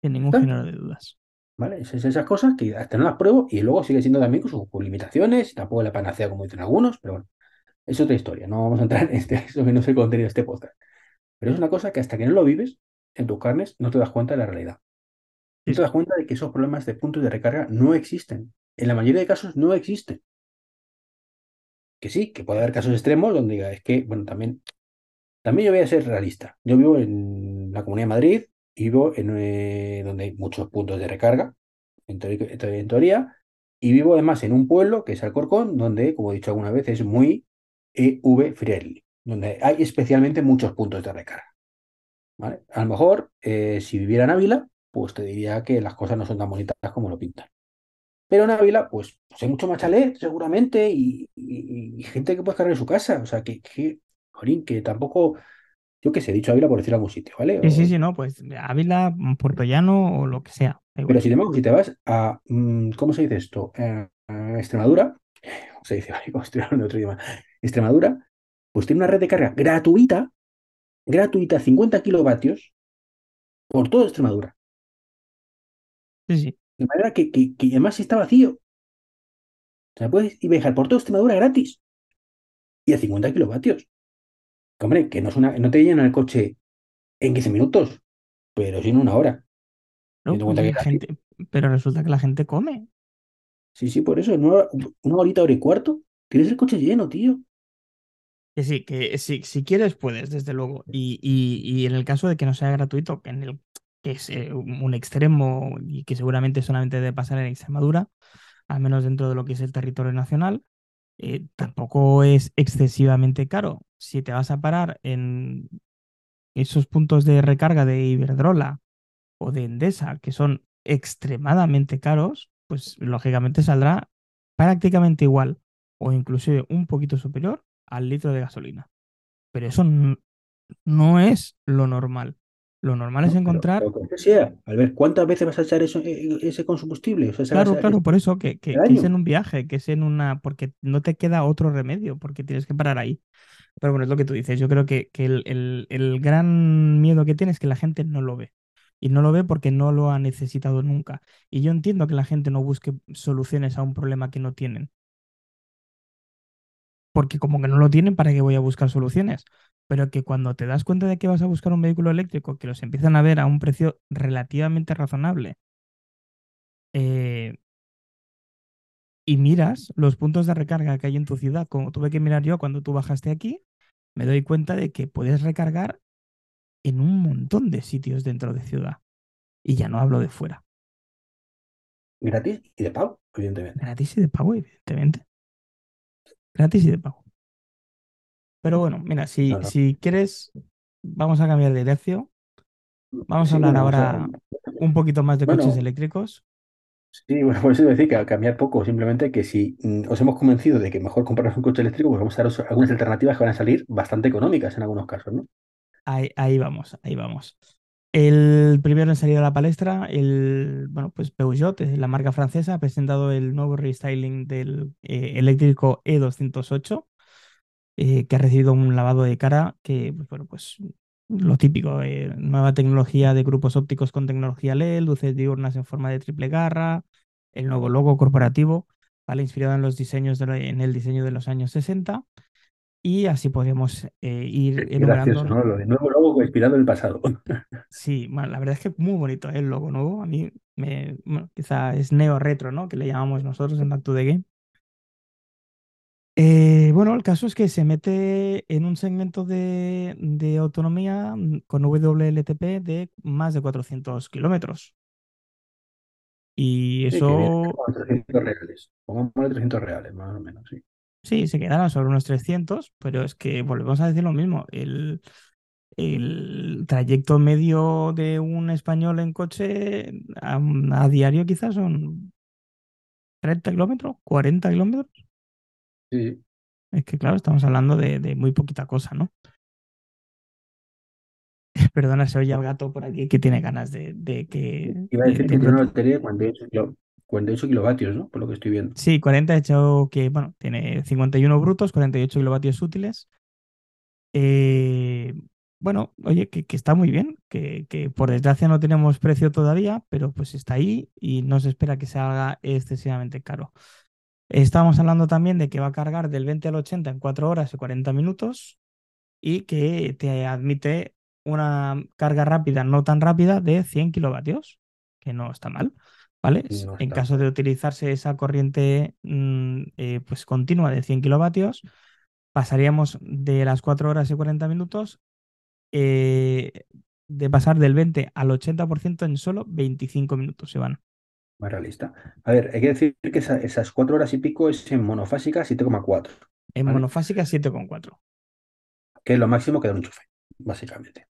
Sin ningún ¿Está? género de dudas. ¿Vale? Es, es esas cosas que hasta no las pruebo y luego sigue siendo también con sus, limitaciones, tampoco la panacea como dicen algunos, pero bueno, es otra historia, no vamos a entrar en este, eso que no es el contenido de este podcast. Pero es una cosa que hasta que no lo vives en tus carnes no te das cuenta de la realidad. No te das cuenta de que esos problemas de puntos de recarga no existen. En la mayoría de casos no existen. Que sí, que puede haber casos extremos donde diga, es que, bueno, también, también yo voy a ser realista. Yo vivo en la Comunidad de Madrid vivo en eh, donde hay muchos puntos de recarga, en, teoría, en y vivo además en un pueblo que es Alcorcón, donde, como he dicho alguna vez, es muy EV friendly, donde hay especialmente muchos puntos de recarga. ¿vale? A lo mejor, eh, si viviera en Ávila, pues te diría que las cosas no son tan bonitas como lo pintan. Pero en Ávila, pues, pues hay mucho más chalet, seguramente, y gente que puede cargar en su casa. O sea, que, que, jolín, que tampoco, yo qué sé, he dicho Ávila por decir algún sitio, ¿vale? sí, sí, no, pues Ávila, Puerto Llano o lo que sea. pero sin embargo, si te vas a, mm, ¿cómo se dice esto? Eh, a Extremadura, ¿cómo se dice? Vale, como estoy hablando de otro idioma. Extremadura, pues tiene una red de carga gratuita, gratuita, 50 kilovatios, por toda Extremadura. Sí, sí. De manera que, que, que además está vacío. O sea, puedes ir viajar por toda Extremadura gratis y a 50 kilovatios. Que, hombre, que no, es una, no te llenan el coche en 15 minutos, pero sí en una hora. pero resulta que la gente come. Sí, sí, por eso, una, una horita, hora y cuarto, tienes el coche lleno, tío. Que sí, que si, si quieres puedes, desde luego. Y, y- y en el caso de que no sea gratuito, que, en el, que es eh, un un extremo y que seguramente solamente debe pasar en Extremadura, al menos dentro de lo que es el territorio nacional, eh, tampoco es excesivamente caro. Si te vas a parar en esos puntos de recarga de Iberdrola o de Endesa, que son extremadamente caros, pues lógicamente saldrá prácticamente igual o inclusive un poquito superior al litro de gasolina. Pero eso no es lo normal. Lo normal es encontrar, pero que sea, a ver, ¿cuántas veces vas a echar eso, eh, ese con combustible? O sea, esa claro, claro, ese por eso que, que, que es en un viaje, que es en una, porque no te queda otro remedio, porque tienes que parar ahí. Pero bueno, es lo que tú dices. Yo creo que, que el, el- el gran miedo que tiene es que la gente no lo ve. Y no lo ve porque no lo ha necesitado nunca. Y yo entiendo que la gente no busque soluciones a un problema que no tienen. Porque como que no lo tienen, ¿para qué voy a buscar soluciones? Pero que cuando te das cuenta de que vas a buscar un vehículo eléctrico, que los empiezan a ver a un precio relativamente razonable, eh, y miras los puntos de recarga que hay en tu ciudad, como tuve que mirar yo cuando tú bajaste aquí, me doy cuenta de que puedes recargar en un montón de sitios dentro de ciudad. Y ya no hablo de fuera. Gratis y de pago, evidentemente. Gratis y de pago, evidentemente. Gratis y de pago. Pero bueno, mira, si, No, no. si quieres, vamos a cambiar de tercio. Vamos Sí, a hablar bueno, o sea, ahora un poquito más de bueno, coches eléctricos. Sí, bueno, por eso decir que a cambiar poco, simplemente que si mm, os hemos convencido de que mejor compraros un coche eléctrico, pues vamos a daros algunas alternativas que van a salir bastante económicas en algunos casos, ¿no? Ahí, vamos, ahí vamos. El primero en salir a la palestra, el, bueno, pues Peugeot, la marca francesa, ha presentado el nuevo restyling del eh, eléctrico E208, eh, que ha recibido un lavado de cara que, pues, bueno, pues lo típico, eh, nueva tecnología de grupos ópticos con tecnología LED, luces diurnas en forma de triple garra, el nuevo logo corporativo, ¿vale? Inspirado en los diseños de, lo- en el diseño de los años 60. Y así podríamos eh, ir Qué gracioso, enumerando. ¿no? De nuevo logo inspirado en el pasado. Sí, bueno, la verdad es que muy bonito ¿eh? el logo nuevo. A mí me, bueno, quizá es neo retro, ¿no? Que le llamamos nosotros en Back to the Game. Eh, bueno, el caso es que se mete en un segmento de, de autonomía mm, con WLTP de más de 400 kilómetros. Y Sí, eso, con 300 reales. Pongámosle 300 reales, más o menos, sí. sí, se quedarán sobre unos 300, pero es que volvemos a decir lo mismo. El, el trayecto medio de un español en coche a, a diario quizás son 30 kilómetros, 40 kilómetros. Sí, Es que claro, estamos hablando de, de muy poquita cosa, ¿no? Perdona, se oye al gato por aquí que tiene ganas de, de que... iba a de- decir de que tiene una batería de 48, kilo- 48 kilovatios, ¿no? Por lo que estoy viendo. Sí, 40 hecho que, bueno, tiene 51 brutos, 48 kilovatios útiles. Eh, bueno, oye, que, que está muy bien, que, que, por desgracia no tenemos precio todavía, pero pues está ahí y no se espera que se haga excesivamente caro. Estamos hablando también de que va a cargar del 20 al 80 en 4 horas y 40 minutos y que te admite una carga rápida, no tan rápida, de 100 kilovatios, que no está mal. ¿Vale? No en está caso de utilizarse esa corriente mm, eh, pues continua de 100 kilovatios, pasaríamos de las 4 horas y 40 minutos eh, de pasar del 20 al 80% en solo 25 minutos se van. Más realista. A ver, hay que decir que esa- esas cuatro horas y pico es en monofásica 7,4, En ¿vale? monofásica 7,4. Que es lo máximo que da un enchufe, básicamente.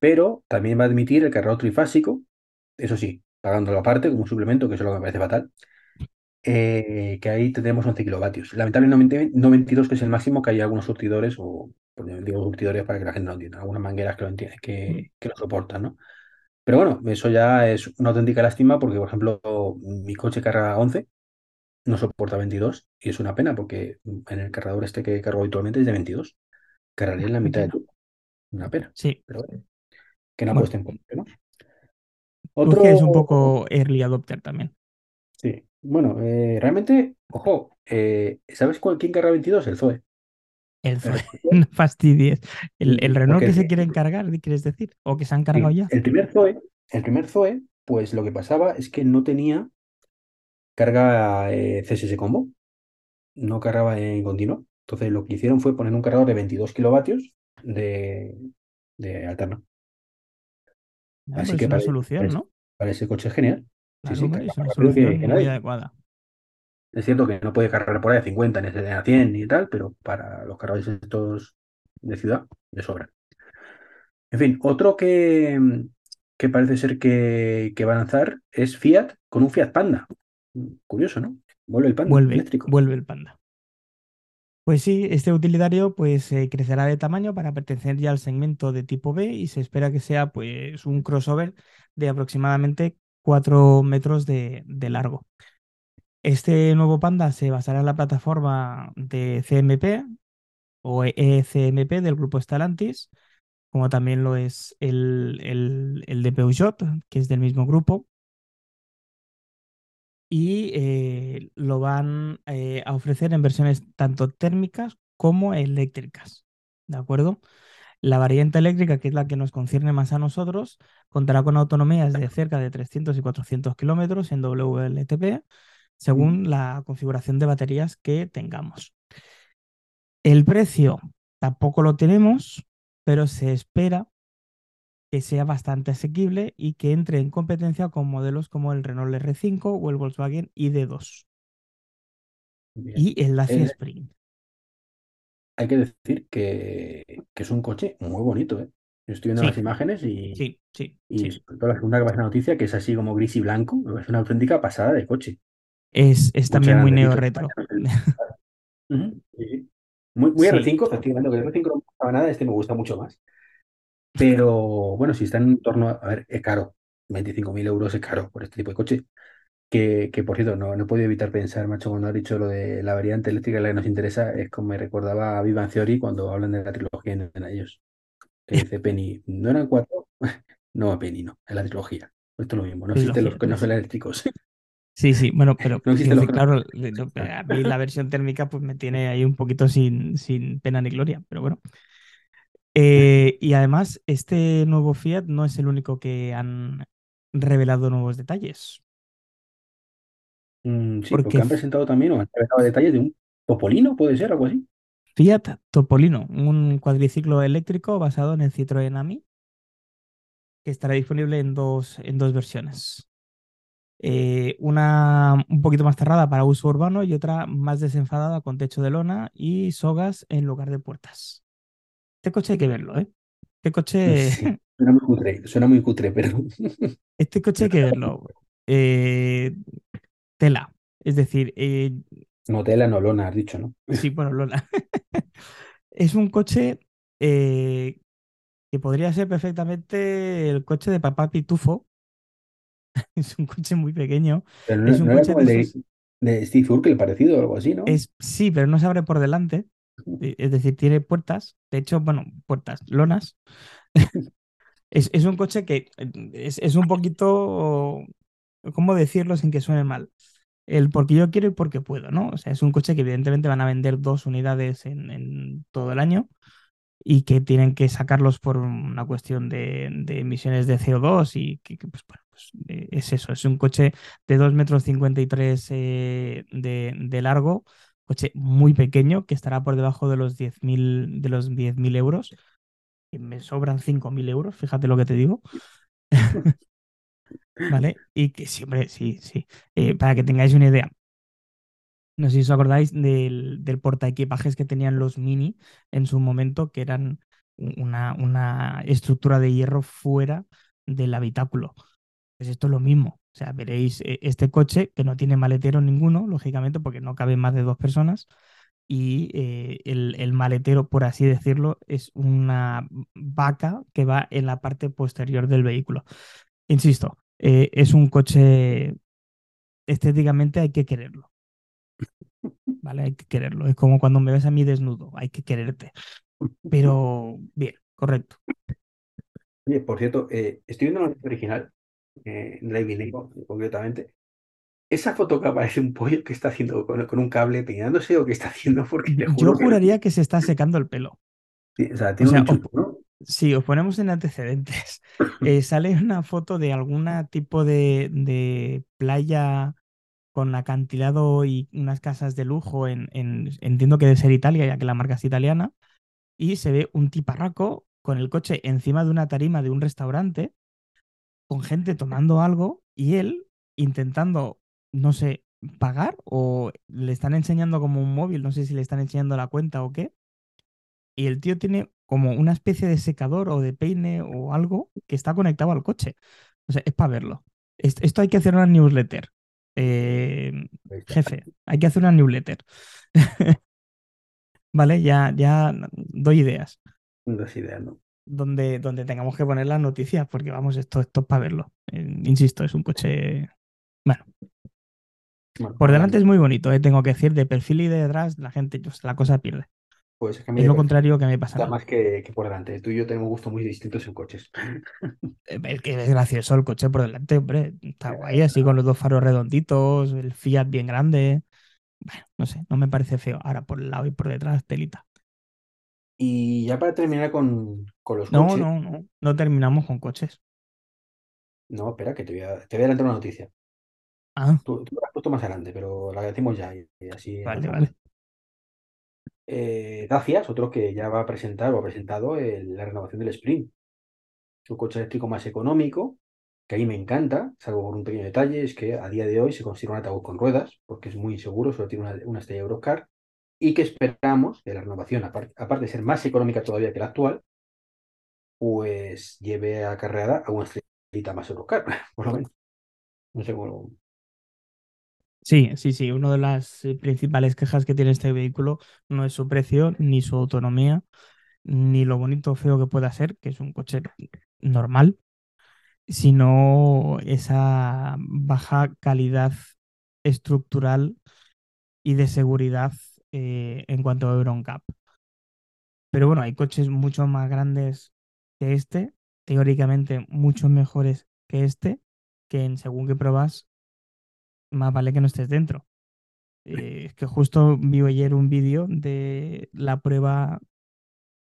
Pero también va a admitir el cargador trifásico, eso sí, pagándolo aparte como un suplemento, que eso es lo que me parece fatal, eh, que ahí tendremos 11 kilovatios. Lamentablemente no 22, que es el máximo, que hay algunos surtidores, o pues, digo surtidores para que la gente no lo entienda, algunas mangueras que lo, que, que lo soportan, ¿no? Pero bueno, eso ya es una auténtica lástima porque, por ejemplo, mi coche carga 11, no soporta 22 y es una pena porque en el cargador este que cargo habitualmente es de 22. Cargaría en la mitad de pena. tu. Una pena, Sí, pero bueno, que no bueno, apuesten por ello, ¿no? tú es un Otro, poco early adopter también. sí, bueno, eh, realmente, ojo, eh, ¿sabes cuál, quién carga 22? El Zoe. El no fastidies. El, el Renault que se quiere encargar, ¿quieres decir? ¿O que se han cargado sí, ya? el primer Zoe, el primer Zoe, pues lo que pasaba es que no tenía carga eh, CSS Combo. no cargaba en continuo. Entonces lo que hicieron fue poner un cargador de 22 kilovatios de, de alterna. Así pues es que una para, solución, para- ¿no? para ese coche es genial. Sí, sí, es una que, solución que muy nadie. adecuada. Es cierto que no puede cargar por ahí a 50 ni a 100 ni tal, pero para los cargadores estos de ciudad, de sobra. En fin, otro que, que parece ser que, que va a lanzar es Fiat con un Fiat Panda. Curioso, ¿no? Vuelve el Panda Vuelve, eléctrico. vuelve el Panda. Pues sí, este utilitario pues eh, crecerá de tamaño para pertenecer ya al segmento de tipo B y se espera que sea pues un crossover de aproximadamente 4 metros de, de largo. Este nuevo Panda se basará en la plataforma de CMP o ECMP del grupo Stellantis, como también lo es el, el, el de Peugeot, que es del mismo grupo, y eh, lo van eh, a ofrecer en versiones tanto térmicas como eléctricas. ¿De acuerdo? La variante eléctrica, que es la que nos concierne más a nosotros, contará con autonomías de cerca de 300 y 400 kilómetros en WLTP, según la configuración de baterías que tengamos. El precio tampoco lo tenemos, pero se espera que sea bastante asequible y que entre en competencia con modelos como el Renault R5 o el Volkswagen ID2 Bien. y el Dacia Eh, Spring. hay que decir que, que es un coche muy bonito, ¿eh? Yo estoy viendo las imágenes y, sí, sí, y sí. sobre todo la segunda que pasa la noticia, que es así como gris y blanco, es una auténtica pasada de coche. Es, es también muy neo-retro. Muy, muy Sí. R5, efectivamente, que el R5 no me gustaba nada, este me gusta mucho más. Pero bueno, si está en torno a, a ver, es caro, 25.000 euros es caro por este tipo de coche. Que, que por cierto, no, no he podido evitar pensar, macho, cuando has dicho lo de la variante eléctrica la que nos interesa, es como me recordaba a Bang Theory cuando hablan de la trilogía en, en ellos. Que dice Penny, ¿no eran cuatro? No, Penny, no, es la trilogía. Esto es lo mismo, no existen los son eléctricos. Sí, sí, bueno, pero No claro, a mí la versión térmica pues me tiene ahí un poquito sin, sin pena ni gloria, pero bueno. Eh, y además, este nuevo Fiat no es el único que han revelado nuevos detalles, Mm, sí, porque porque han presentado también o han revelado detalles de un Topolino, puede ser, algo así. Fiat Topolino, un cuadriciclo eléctrico basado en el Citroën Ami, que estará disponible en dos, en dos versiones. Eh, una un poquito más cerrada para uso urbano y otra más desenfadada con techo de lona y sogas en lugar de puertas. Este coche hay que verlo, ¿eh? Este coche, Sí, suena muy cutre, suena muy cutre, pero este coche hay que verlo. Eh, tela. Es decir, eh, no tela, no lona, has dicho, ¿no? sí, bueno, Lola. es un coche eh, que podría ser perfectamente el coche de papá Pitufo. Es un coche muy pequeño. Pero no, Es un no era coche como de esos. Steve Urkel parecido o algo así, ¿no? Es, sí, pero no se abre por delante. Eh, Es decir, tiene puertas. De hecho, bueno, puertas, lonas. Es, es un coche que es, es un poquito, ¿cómo decirlo sin que suene mal? El porque yo quiero y porque puedo, ¿no? O sea, es un coche que evidentemente van a vender dos unidades en, en todo el año y que tienen que sacarlos por una cuestión de, de emisiones de CO2 y que, que, pues, bueno, pues, eh, es eso, es un coche de 2 metros 53 eh, de, de largo, coche muy pequeño que estará por debajo de los 10.000 de los 10.000 euros. Y me sobran 5.000 euros, fíjate lo que te digo. ¿Vale? Y que siempre, sí, sí. Eh, para que tengáis una idea, no sé si os acordáis del, del portaequipajes que tenían los Mini en su momento, que eran una, una estructura de hierro fuera del habitáculo. Pues esto es lo mismo. O sea, veréis eh, este coche que no tiene maletero ninguno, lógicamente, porque no caben más de dos personas. Y eh, el, el maletero, por así decirlo, es una vaca que va en la parte posterior del vehículo. Insisto, eh, es un coche estéticamente hay que quererlo. ¿Vale? Hay que quererlo. Es como cuando me ves a mí desnudo, hay que quererte. Pero bien, correcto. Por cierto, estoy viendo la original, eh, Drive Lego, concretamente. Esa foto que aparece un pollo que está haciendo con, con un cable peinándose o qué está haciendo, porque Yo juro que, juraría que se está secando el pelo. sí, o sea, O tiene sea, un chupo, ¿no? si os ponemos en antecedentes, eh, sale una foto de alguna tipo de, de playa con acantilado y unas casas de lujo en, en- entiendo que debe ser Italia, ya que la marca es italiana, y se ve un tiparraco con el coche encima de una tarima de un restaurante, con gente tomando algo y él intentando, no sé, pagar o le están enseñando como un móvil, no sé si le están enseñando la cuenta o qué, y el tío tiene como una especie de secador o de peine o algo que está conectado al coche. O sea, es para verlo. Es- Esto hay que hacer una newsletter. Eh, jefe, hay que hacer una newsletter. Vale, ya, ya doy ideas. No es idea, ¿no? Donde, donde tengamos que poner las noticias, porque vamos, esto, esto es para verlo. Eh, insisto, es un coche. Bueno, Bueno, por delante es muy bonito, eh, tengo que decir, de perfil y de detrás, la gente, pues, la cosa pierde. pues es que a mí Es lo contrario que me pasa más que, que por delante. Tú y yo tenemos gustos muy distintos en coches. Eh, Es que es gracioso el coche por delante, hombre. Está guay, así con los dos faros redonditos, el Fiat bien grande. Bueno, no sé, no me parece feo. Ahora por el lado y por detrás, telita. Y ya para terminar con, con los No, coches, no, no. No terminamos con coches. no, espera, que te voy a, te voy a adelantar una noticia. Ah, Tú, tú la has puesto más adelante, pero la decimos ya y, y así vale, vale. Eh, Dacia es otro que ya va a presentar o ha presentado el- la renovación del Sprint. Es un coche eléctrico más económico, que a mí me encanta, salvo por un pequeño detalle, es que a día de hoy se considera un ataúd con ruedas, porque es muy inseguro, solo tiene una, una estrella Eurocar, y que esperamos que la renovación, apar- aparte de ser más económica todavía que la actual, pues lleve acarreada a una estrellita más Eurocar, por lo menos. No sé cómo. Sí, sí, sí. Una de las eh, principales quejas que tiene este vehículo no es su precio, ni su autonomía, ni lo bonito o feo que pueda ser, que es un coche normal, sino esa baja calidad estructural y de seguridad eh, en cuanto a Euro NCAP. Pero bueno, hay coches mucho más grandes que este, teóricamente mucho mejores que este, que en según que pruebas, más vale que no estés dentro. Eh, es que justo vi ayer un vídeo de la prueba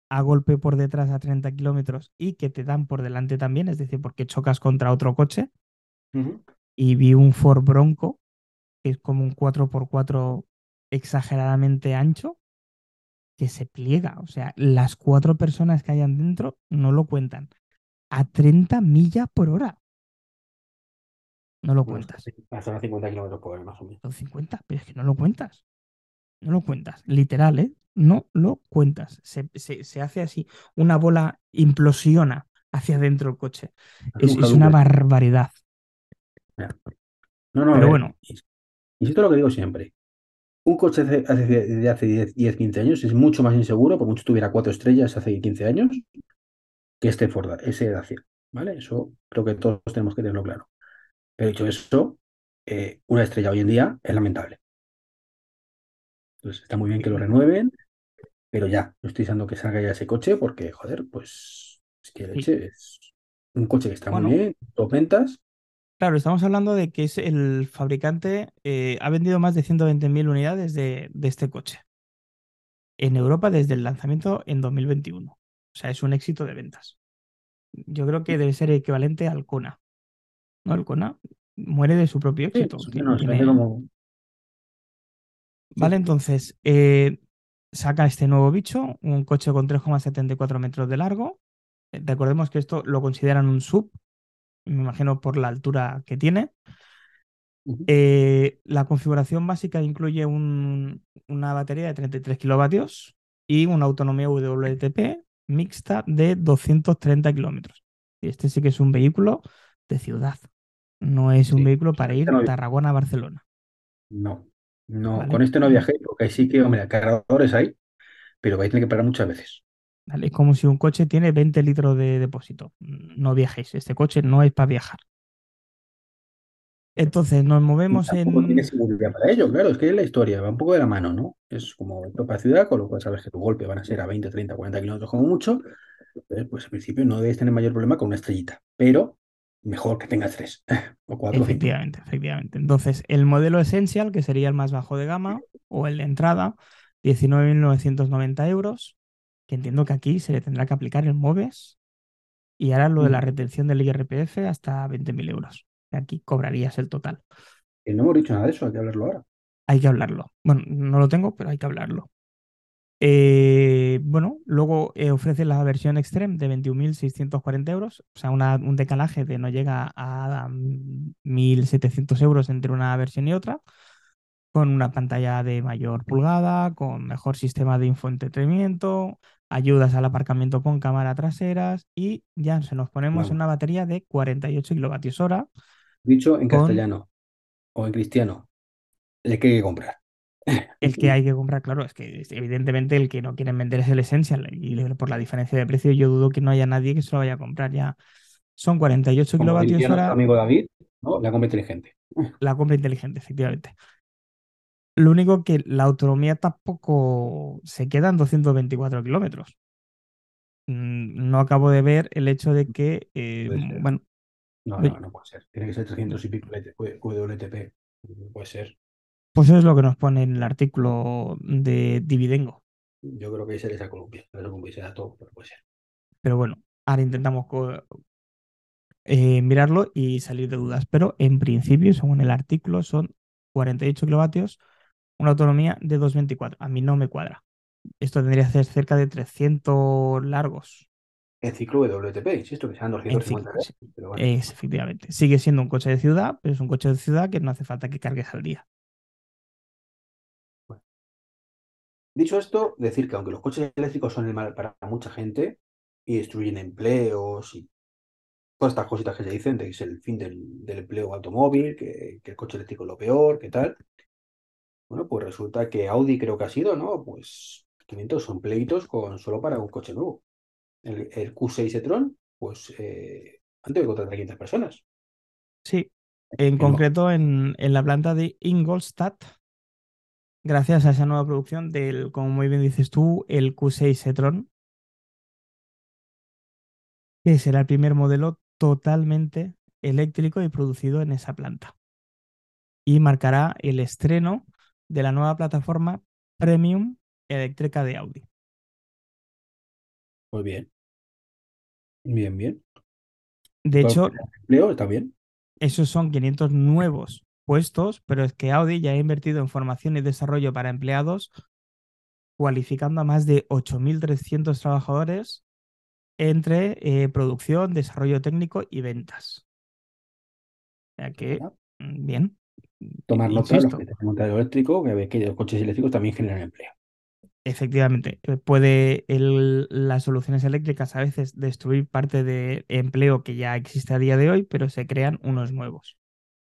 a golpe por detrás a 30 kilómetros y que te dan por delante también, es decir, porque chocas contra otro coche. Y vi un Ford Bronco, que es como un 4x4 exageradamente ancho, que se pliega. O sea, las cuatro personas que hayan dentro no lo cuentan. A 30 millas por hora. No lo Bueno, cuentas. hasta unos 50 kilómetros por hora, más o menos. Son 50, pero es que no lo cuentas. No lo cuentas. Literal, ¿eh? No lo cuentas. Se, se- se hace así. Una bola implosiona hacia adentro el coche. Es, una barbaridad. No, no, Pero ver, bueno, ins- insisto lo que digo siempre. Un coche hace, hace- de hace 10, 10, 15 años es mucho más inseguro, por mucho tuviera cuatro estrellas hace 15 años, que este Ford, ese Dacia. ¿Vale? Eso creo que todos tenemos que tenerlo claro. Pero dicho eso, eh, una estrella hoy en día es lamentable. Entonces está muy bien que lo renueven, pero ya, no estoy diciendo que salga ya ese coche porque, joder, pues Es que Sí. leche es un coche que está Bueno. muy bien, dos ventas. Claro, estamos hablando de que es el fabricante eh, ha vendido más de 120.000 unidades de, de este coche en Europa desde el lanzamiento en 2021. O sea, es un éxito de ventas. Yo creo que debe ser equivalente al Kona. ¿No? El Kona muere de su propio Sí, éxito. más o Ti- menos, se tiene- como. Vale, sí. entonces eh, saca este nuevo bicho, un coche con 3,74 metros de largo. Eh, Recordemos que esto lo consideran un sub, me imagino por la altura que tiene. Eh, la configuración básica incluye un- una batería de 33 kilovatios y una autonomía WLTP mixta de 230 kilómetros. Y este sí que es un vehículo de ciudad. No es un vehículo para este ir no- Tarragona a Barcelona. No, no, Vale. con este no viajé, porque ahí sí que, hombre, cargadores hay, pero vais a tener que parar muchas veces. ¿Vale? Es como si un coche tiene 20 litros de depósito. No viajéis. Este coche no es para viajar. Entonces nos movemos tampoco tiene en. seguridad para ello, claro, es que es la historia, va un poco de la mano, ¿no? Es como esto para ciudad, con lo cual sabes que tu golpe van a ser a 20, 30, 40 kilómetros como mucho, entonces, pues al principio no debes tener mayor problema con una estrellita, pero mejor que tengas tres, o cuatro o cinco. Efectivamente, efectivamente. Entonces, el modelo Essential, que sería el más bajo de gama, o el de entrada, 19.990 euros, que entiendo que aquí se le tendrá que aplicar el MOVES y ahora lo de la Mm. retención del IRPF hasta 20.000 euros. Aquí cobrarías el total. Que no hemos dicho nada de eso, hay que hablarlo ahora. Hay que hablarlo. Bueno, no lo tengo, pero hay que hablarlo. Eh, bueno, luego eh, ofrece la versión Extreme de 21.640 euros, o sea, una- un decalaje de no llega a mm, 1.700 euros entre una versión y otra, con una pantalla de mayor pulgada, con mejor sistema de infoentretenimiento, ayudas al aparcamiento con cámara traseras y ya se nos ponemos en una batería de 48 kilovatios hora. Dicho en Con- castellano o en cristiano, el que hay que comprar. El que hay que comprar, claro, es que evidentemente el que no quieren vender es el Essential y por la diferencia de precio yo dudo que no haya nadie que se lo vaya a comprar ya. Son 48 Como kilovatios hora amigo David, ¿no? La compra inteligente. la compra inteligente, efectivamente. Lo único que la autonomía tampoco se queda en 224 kilómetros. Mm, No acabo de ver el hecho de que, eh, bueno, No, no, no puede ser. Tiene que ser 300 y pico WLTP. No puede ser. pues eso es lo que nos pone en el artículo de Dividengo. Yo creo que ese es a Colombia. Cómo ese dato, pero puede ser. Pero bueno, ahora intentamos eh, mirarlo y salir de dudas. Pero en principio, según el artículo, son 48 kilovatios, una autonomía de 224. A mí no me cuadra. Esto tendría que ser cerca de 300 largos. El ciclo WLTP, insisto, que sean 250 ciclo, sí. reales, pero bueno. Es efectivamente. Sigue siendo un coche de ciudad, pero es un coche de ciudad que no hace falta que cargues al día. Dicho esto, decir que aunque los coches eléctricos son el mal para mucha gente y destruyen empleos y todas estas cositas que se dicen, de que es el fin del, del empleo automóvil, que, que el coche eléctrico es lo peor, que tal. Bueno, pues resulta que Audi creo que ha sido, ¿no? Pues 500 son pleitos con solo para un coche nuevo. El, el Q6 e-tron, pues eh, han tenido que contratar a 500 personas. Sí, en En concreto en, en la planta de Ingolstadt, gracias a esa nueva producción del, como muy bien dices tú, el Q6 e-tron, que será el primer modelo totalmente eléctrico y producido en esa planta. Y marcará el estreno de la nueva plataforma premium eléctrica de Audi. Pues bien. Bien, bien. De hecho, empleo está bien. esos son 500 nuevos puestos, pero es que Audi ya ha invertido en formación y desarrollo para empleados, cualificando a más de 8.300 trabajadores entre eh, producción, desarrollo técnico y ventas. O sea que, mm, bien. Tomar nota de los que montado eléctrico, que ve que los coches eléctricos también generan empleo. efectivamente, eh, puede el- las soluciones eléctricas a veces destruir parte de empleo que ya existe a día de hoy, pero se crean unos nuevos.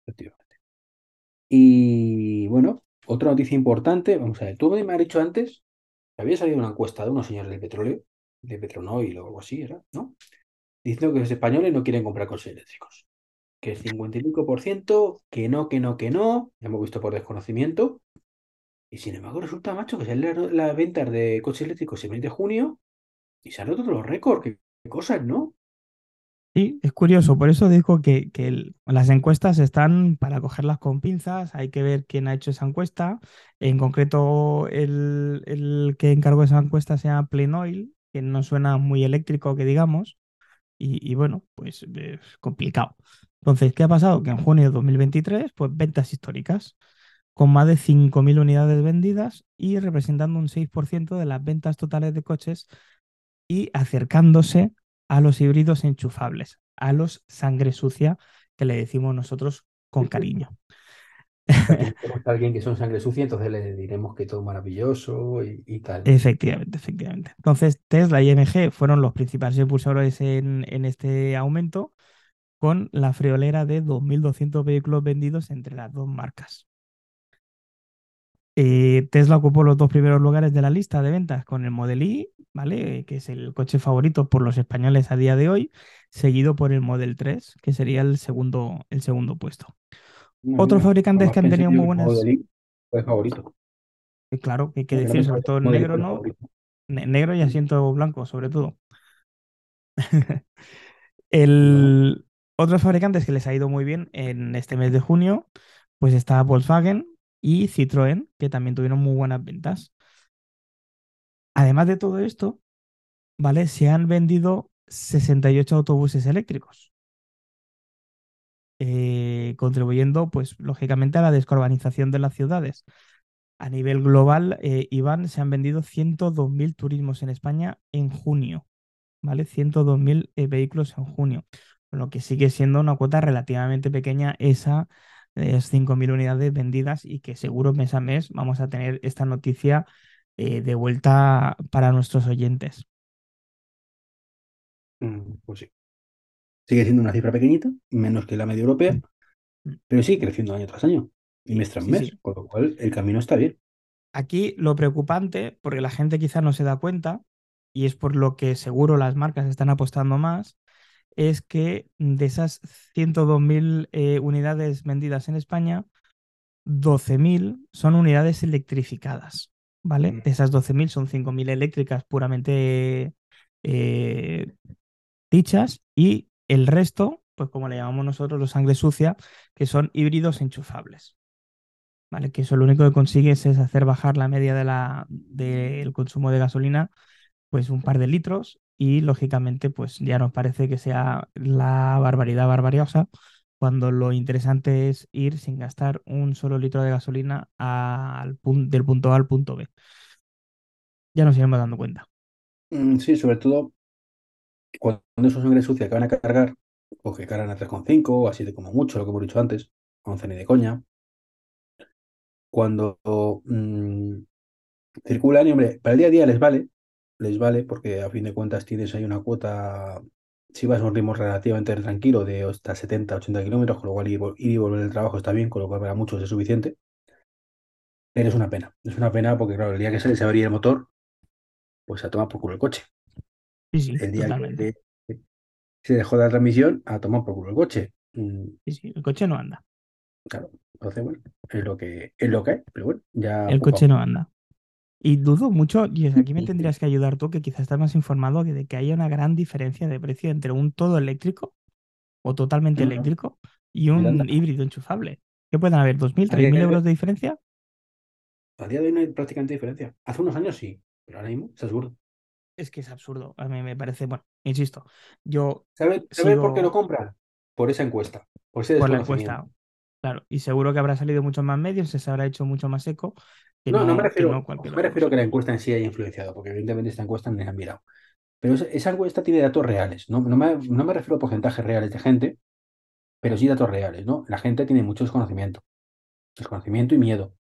Efectivamente. Y bueno, otra noticia importante, vamos a ver, tú me has dicho antes que había salido una encuesta de unos señores del petróleo, de Petronoil o algo así, ¿era? ¿No? Diciendo que los españoles no quieren comprar coches eléctricos. Que el 55%, que no, que no, que no, ya hemos visto por desconocimiento. Y sin embargo resulta, macho, que salen las ventas de coches eléctricos el mes de junio y se han roto los récords. Qué, cosas, ¿no? Sí, es curioso, por eso digo que, que las encuestas están para cogerlas con pinzas, hay que ver quién ha hecho esa encuesta. En concreto, el, el que encargó esa encuesta se llama Plenoil, que no suena muy eléctrico, que digamos, y, y bueno, pues es complicado. Entonces, ¿qué ha pasado? Que en junio de 2023, pues ventas históricas, con más de 5.000 unidades vendidas y representando un 6% de las ventas totales de coches y acercándose a los híbridos enchufables, a los sangre sucia, que le decimos nosotros con cariño. A alguien que son sangre sucia, entonces le diremos que todo maravilloso y, y tal. Efectivamente, efectivamente. Entonces, Tesla y MG fueron los principales impulsores en, en este aumento, con la friolera de 2.200 vehículos vendidos entre las dos marcas. Eh, Tesla ocupó los dos primeros lugares de la lista de ventas con el Model Y, ¿vale? Que es el coche favorito por los españoles a día de hoy, seguido por el Model 3, que sería el segundo, el segundo puesto. No, Otros mira, fabricantes que han tenido muy buenas, Model I fue favorito. eh, claro, que hay que No, decir, sobre todo el en I negro, ¿no? Ne- negro y asiento blanco, sobre todo. El... Otros fabricantes que les ha ido muy bien en este mes de junio, pues está Volkswagen y Citroën, que también tuvieron muy buenas ventas. Además de todo esto, ¿vale? Se han vendido 68 autobuses eléctricos, eh, contribuyendo, pues, lógicamente a la descarbonización de las ciudades. A nivel global, eh, Iván, se han vendido 102.000 turismos en España en junio, ¿vale? 102.000 eh, vehículos en junio, con lo que sigue siendo una cuota relativamente pequeña esa de 5.000 unidades vendidas y que seguro mes a mes vamos a tener esta noticia eh, de vuelta para nuestros oyentes. mm, pues sí. Sigue siendo una cifra pequeñita, menos que la media europea, Mm, pero sigue creciendo año tras año y Sí, mes tras sí, mes, sí. con lo cual el camino está bien. Aquí lo preocupante, porque la gente quizá no se da cuenta, y es por lo que seguro las marcas están apostando más, es que de esas 102.000 eh, unidades vendidas en España, 12.000 son unidades electrificadas, ¿vale? De esas 12.000 son 5.000 eléctricas puramente eh, dichas y el resto, pues como le llamamos nosotros los sangre sucia, que son híbridos enchufables. ¿Vale? Que eso lo único que consigues es hacer bajar la media de del consumo de gasolina, pues un par de litros, y lógicamente, pues ya nos parece que sea la barbaridad barbariosa, cuando lo interesante es ir sin gastar un solo litro de gasolina al del punto A al punto B. Ya nos iremos dando cuenta. Mm, Sí, sobre todo cuando esos sangre sucia que van a cargar, o que cargan a 3,5 o a 7 como mucho, lo que hemos dicho antes, 11 ni de coña, cuando mm, circulan, y hombre, para el día a día les vale, les vale porque a fin de cuentas tienes ahí una cuota, si vas a un ritmo relativamente tranquilo de hasta 70, 80 kilómetros, con lo cual ir, y vol- ir y volver del trabajo está bien, con lo cual para muchos es suficiente, pero es una pena, es una pena porque claro, el día que se les abría el motor, pues a tomar por culo el coche. Sí, sí, El día totalmente. que se dejó la transmisión, a tomar por culo el coche. Mm, Sí, sí, el coche no anda. Claro, entonces bueno, es lo que es lo que hay, pero bueno, ya El coche no anda. Y dudo mucho, y aquí me tendrías que ayudar tú, que quizás estás más informado que de que haya una gran diferencia de precio entre un todo eléctrico o totalmente No, eléctrico y un híbrido enchufable. ¿Qué pueden haber? ¿2.000, A día, 3.000 de euros de diferencia? a día de hoy no hay prácticamente diferencia. Hace unos años sí, pero ahora mismo es absurdo. Es que es absurdo. A mí me parece, bueno, insisto, yo ¿Sabe, sabe por qué lo compran? Por esa encuesta, por ese por la encuesta, claro, y seguro que habrá salido mucho más medios, se habrá hecho mucho más eco que No, no me no, que refiero, no no cualquier me refiero cosa. que la encuesta en sí haya influenciado, porque evidentemente esta encuesta me la han mirado. Pero esa, esa encuesta tiene datos reales, ¿no? No me, no me refiero a porcentajes reales de gente, pero sí datos reales, ¿no? La gente tiene mucho desconocimiento, desconocimiento y miedo.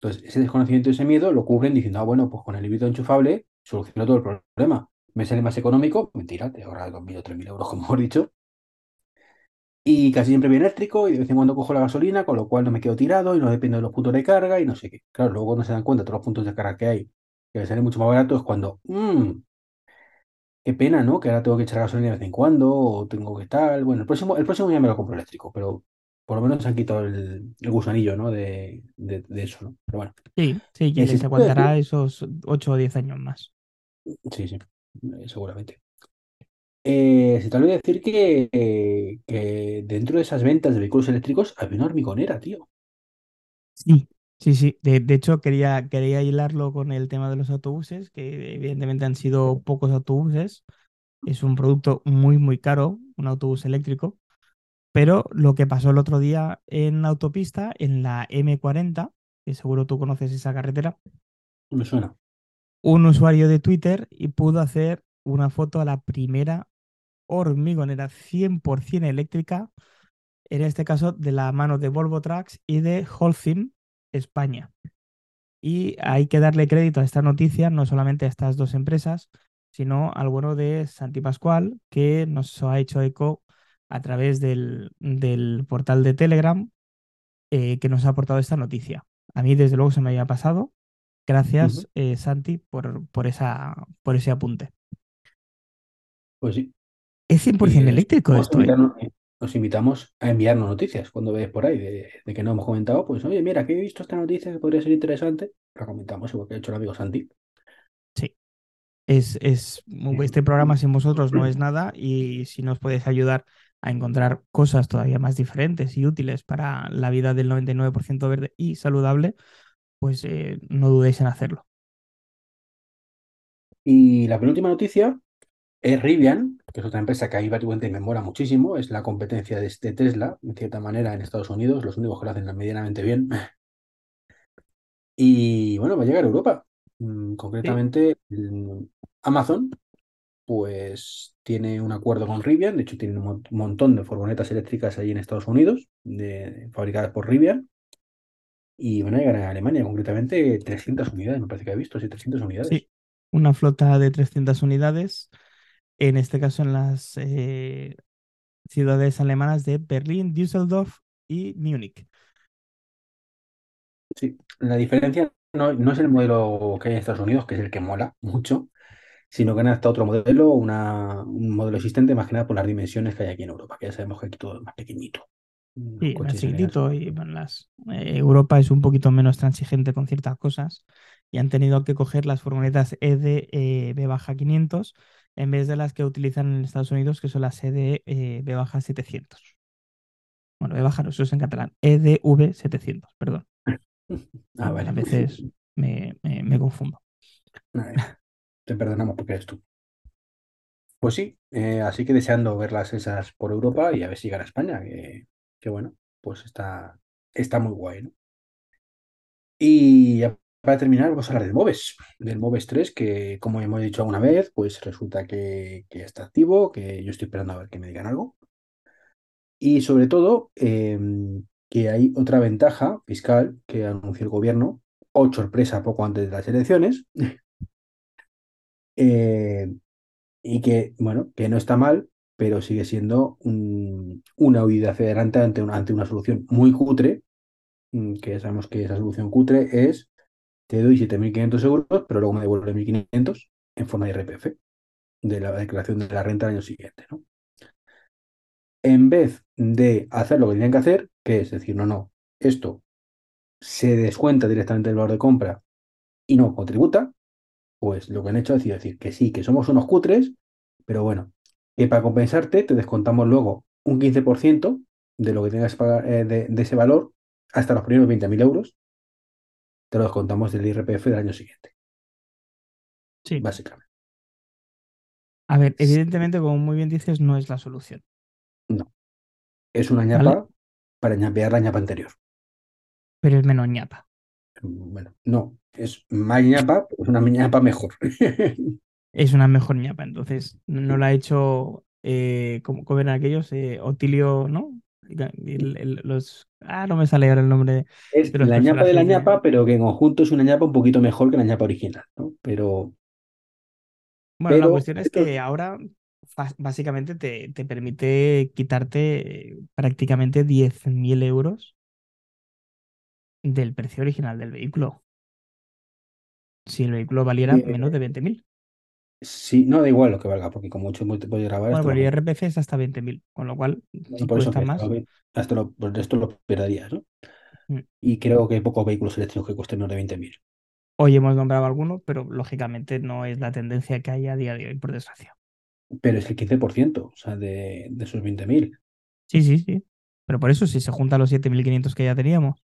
Entonces, ese desconocimiento y ese miedo lo cubren diciendo, ah, bueno, pues con el híbrido enchufable soluciono todo el problema. Me sale más económico, mentira, te ahorras 2.000 o 3.000 euros, como hemos dicho, y casi siempre viene eléctrico y de vez en cuando cojo la gasolina, con lo cual no me quedo tirado y no dependo de los puntos de carga y no sé qué. Claro, luego cuando se dan cuenta de todos los puntos de carga que hay, que me sale mucho más barato, es cuando, mmm, qué pena, ¿no? Que ahora tengo que echar gasolina de vez en cuando o tengo que tal. Bueno, el próximo, el próximo ya me lo compro eléctrico, pero por lo menos se han quitado el, el gusanillo, ¿no? De, de, de eso, ¿no? Pero bueno. Sí, sí, que se aguantará esos 8 o 10 años más. Sí, sí, seguramente. Eh, se te olvidó decir que, eh, que dentro de esas ventas de vehículos eléctricos había una hormigonera, tío. Sí, sí, sí. De, de hecho, quería, quería hilarlo con el tema de los autobuses, que evidentemente han sido pocos autobuses. Es un producto muy, muy caro, un autobús eléctrico. Pero lo que pasó el otro día en autopista, en la M40, que seguro tú conoces esa carretera, Me suena. un usuario de Twitter y pudo hacer una foto a la primera hormigonera 100% eléctrica, en este caso de la mano de Volvo Trucks y de Holcim España. Y hay que darle crédito a esta noticia, no solamente a estas dos empresas, sino al bueno de Santi Pascual, que nos ha hecho eco a través del, del portal de Telegram, eh, que nos ha aportado esta noticia. A mí, desde luego, se me había pasado. Gracias, eh, Santi, por, por, esa, por ese apunte. Pues sí. Es 100% Y os, eléctrico esto, ¿eh? os invitamos a enviarnos noticias cuando veáis por ahí de, de que no hemos comentado. Pues oye, mira, que he visto esta noticia que podría ser interesante. La comentamos, igual que ha hecho el amigo Santi. Sí. Es, es, este programa sin vosotros no es nada y si nos podéis ayudar a encontrar cosas todavía más diferentes y útiles para la vida del 99% verde y saludable, pues eh, no dudéis en hacerlo. Y la penúltima noticia es Rivian, que es otra empresa que ahí básicamente me mola muchísimo. Es la competencia de este Tesla, en cierta manera, en Estados Unidos. Los únicos que lo hacen medianamente bien. Y bueno, va a llegar a Europa. Mm, Sí, Concretamente, mm, Amazon, pues tiene un acuerdo con Rivian. De hecho, tiene un mon- montón de furgonetas eléctricas ahí en Estados Unidos, de, fabricadas por Rivian. Y van a llegar a Alemania, concretamente 300 unidades, me parece que he visto, sí, 300 unidades. sí. Una flota de 300 unidades, en este caso en las eh, ciudades alemanas de Berlín, Düsseldorf y Múnich. Sí, la diferencia no, no es el modelo que hay en Estados Unidos, que es el que mola mucho, sino que han adaptado otro modelo, una, un modelo existente, más que nada por las dimensiones que hay aquí en Europa, que ya sabemos que aquí todo es más pequeñito. Los Sí, más chiquitito y bueno, las, eh, Europa es un poquito menos transigente con ciertas cosas y han tenido que coger las furgonetas ED eh, B-500 en vez de las que utilizan en Estados Unidos, que son las ED eh, B-700. Bueno, B-, no, eso es en catalán, EDV 700, perdón. Ah, A veces me, me- me confundo. Nada, Te perdonamos porque eres tú. Pues sí, eh, así que deseando verlas esas por Europa y a ver si llegan a España, que, que bueno, pues está, está muy guay, ¿no? Y ya para terminar, vamos a hablar del Moves, del Moves 3, que como hemos dicho alguna vez, pues resulta que, está activo, que yo estoy esperando a ver que me digan algo. Y sobre todo, em, que hay otra ventaja fiscal que anunció el gobierno, o sorpresa poco antes de las elecciones, eh, y que, bueno, que no está mal, pero sigue siendo un- una huida hacia ante una, ante una solución muy cutre, mm, que sabemos que esa solución cutre es, te doy 7.500 euros, pero luego me devuelves 1.500 en forma de IRPF, de la declaración de la renta del año siguiente, ¿no? En vez de hacer lo que tienen que hacer, que es decir, no, no, esto se descuenta directamente del valor de compra y no contributa, pues lo que han hecho es decir, decir que sí, que somos unos cutres, pero bueno, que para compensarte te descontamos luego un 15% de lo que tengas eh, de, de ese valor hasta los primeros 20.000 euros, te lo descontamos del IRPF del año siguiente, Sí. básicamente. A ver, evidentemente, como muy bien dices, no es la solución, No, es una ¿vale? ñapa para ñapear la ñapa anterior. Pero es menos ñapa. Bueno, no, es más ñapa, es una ñapa mejor. Es una mejor ñapa, entonces no la ha hecho, eh, como, como eran aquellos, eh, Otilio, ¿no? El- el- los, ah, no me sale ahora el nombre Es de la ñapa de la ñapa, pero que en conjunto es una ñapa un poquito mejor que la ñapa original, ¿no? Pero, Bueno, la cuestión es que ahora básicamente te, te permite quitarte eh, prácticamente 10.000 euros del precio original del vehículo. Si el vehículo valiera menos eh, de 20.000. sí, no da igual lo que valga, porque como mucho te puedes grabar, Bueno, pero el. IRPF es hasta 20.000, con lo cual, si por cuesta más, hasta lo- por esto lo perderías, ¿no? mm. Y creo que hay pocos vehículos eléctricos que cuesten menos de 20.000. hoy hemos nombrado alguno, pero lógicamente no es la tendencia que hay a día de hoy, por desgracia. pero es el 15%, o sea, de, de esos 20.000. Sí, sí, sí. Pero por eso, si se juntan los 7.500 que ya teníamos,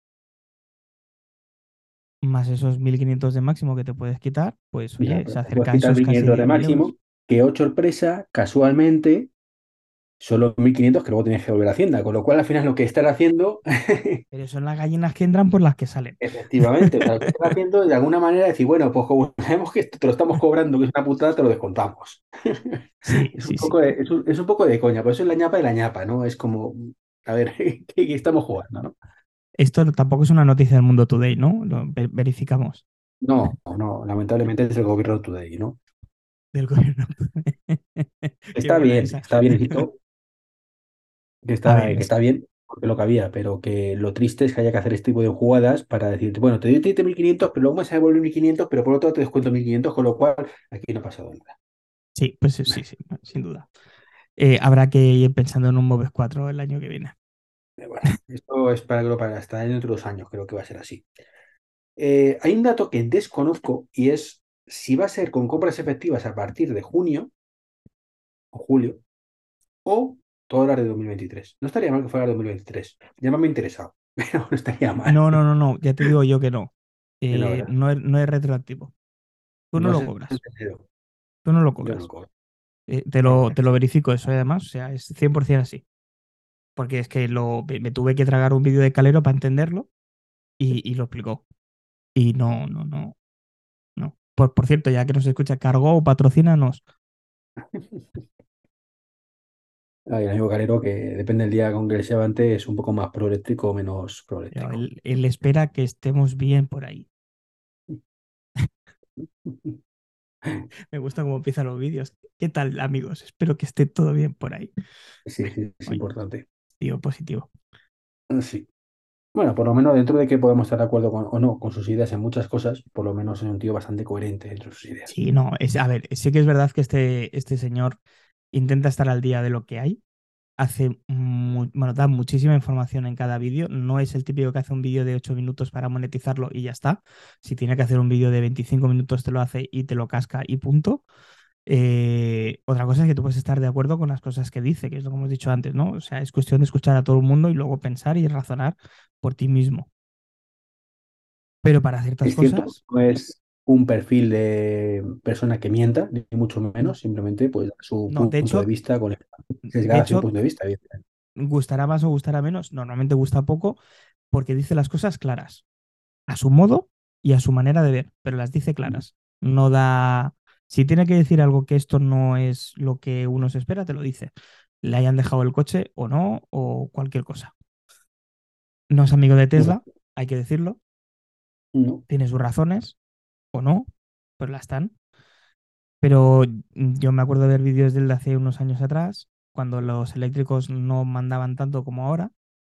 más esos 1.500 de máximo que te puedes quitar, pues oye, pero se acerca a esos casi 1.500 de 10.000 máximo, euros. que oh sorpresa, casualmente, son los 1.500 que luego tienes que volver a Hacienda, con lo cual al final lo que están haciendo, Pero son las gallinas que entran por las que salen. efectivamente, o sea, lo que están haciendo de alguna manera decir, bueno, pues como sabemos que esto te lo estamos cobrando, que es una putada, te lo descontamos. Sí, Es un sí. poco de, es un, es un poco de coña, por eso es la ñapa de la ñapa, ¿no? Es como, a ver, ¿qué, qué estamos jugando, no? Esto tampoco es una noticia del Mundo Today, ¿no? Lo ve- verificamos No, no, lamentablemente es el gobierno today, ¿no? del gobierno. Está bien, está bien, que A está, que es- está bien, porque lo que había, pero que lo triste es que haya que hacer este tipo de jugadas para decirte, bueno, te doy 7.500, pero luego me sale devolver 1.500, pero por otro lado te descuento 1.500, con lo cual aquí no ha pasado nada. sí, pues sí, sí, sin duda. Eh, habrá que ir pensando en un Moves 4 el año que viene. Pero bueno, esto es para, creo, para hasta dentro de dos años, creo que va a ser así. Eh, hay un dato que desconozco y es si va a ser con compras efectivas a partir de junio o julio o todo el de 2023. No estaría mal que fuera el 2023. Ya me ha interesado, pero no estaría mal. No, no, no, no, ya te digo yo que no. Que no, Eh, no, es, no es retroactivo. Tú no No lo cobras. Tú no lo Yo no cobras. cobro. Eh, te, lo, te lo verifico eso además, o sea, es 100% así. Porque es que lo, me, me tuve que tragar un vídeo de Calero para entenderlo y, y lo explicó. Y no, no, no, no. Por, por cierto, ya que nos escucha Cargo o patrocínanos. Hay un amigo calero que depende del día con que se levante, es un poco más proeléctrico o menos proeléctrico. él, él espera que estemos bien por ahí. Me gusta cómo empiezan los vídeos. ¿Qué tal, amigos? Espero que esté todo bien por ahí. Sí, sí, es Oye. importante. Tío, positivo. Sí. Bueno, por lo menos dentro de que podemos estar de acuerdo con, o no con sus ideas en muchas cosas, por lo menos es un tío bastante coherente entre sus ideas. Sí, no, es, a ver, sí que es verdad que este, este señor intenta estar al día de lo que hay. Hace, bueno, da muchísima información en cada vídeo. No es el típico que hace un vídeo de 8 minutos para monetizarlo y ya está. Si tiene que hacer un vídeo de 25 minutos, te lo hace y te lo casca y punto. Eh, otra cosa es que tú puedes estar de acuerdo con las cosas que dice, que es lo que hemos dicho antes, ¿no? O sea, es cuestión de escuchar a todo el mundo y luego pensar y razonar por ti mismo. Pero para ciertas Es cierto, cosas, no es un perfil de persona que mienta, ni mucho menos, simplemente pues su no, de punto de hecho, vista con de sesgada a su hecho, punto de vista. gustará más o gustará menos, normalmente gusta poco porque dice las cosas claras, a su modo y a su manera de ver, pero las dice claras. No da, si tiene que decir algo que esto no es lo que uno se espera, te lo dice. Le hayan dejado el coche o no, o cualquier cosa. No es amigo de Tesla, hay que decirlo, No, tiene sus razones o no, pues la están. Pero yo me acuerdo de ver vídeos de él de hace unos años atrás, cuando los eléctricos no mandaban tanto como ahora,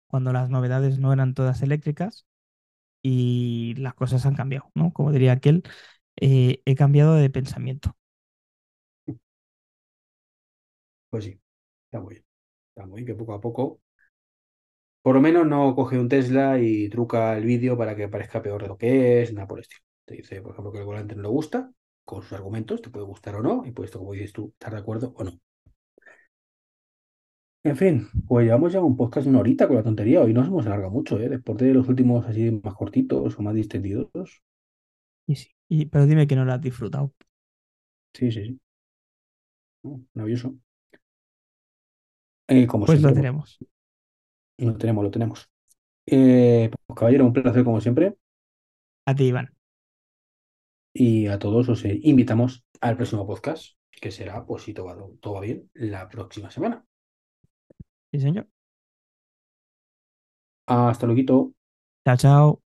cuando las novedades no eran todas eléctricas y las cosas han cambiado, ¿no? Como diría aquel, eh, he cambiado de pensamiento. pues sí, está muy bien. Está muy bien que poco a poco, por lo menos no coge un Tesla y truca el vídeo para que parezca peor de lo que es, nada por el estilo. Te dice, por ejemplo, que el volante no le gusta, con sus argumentos, te puede gustar o no, y pues esto, como dices tú, estar de acuerdo o no. En fin, pues llevamos ya un podcast de una horita con la tontería. Hoy nos hemos alargado mucho, ¿eh? Después de los últimos así más cortitos o más distendidos. Y sí, y- pero dime que no lo has disfrutado. Sí, sí, sí. No, Maravilloso. Eh, como Pues lo tenemos. pues, lo tenemos, lo tenemos. Eh, pues, caballero, un placer como siempre. A ti, Iván. Y a todos os eh, invitamos al próximo podcast, que será, pues si todo va, todo va bien, la próxima semana. Sí, señor. Hasta luego. Chao, chao.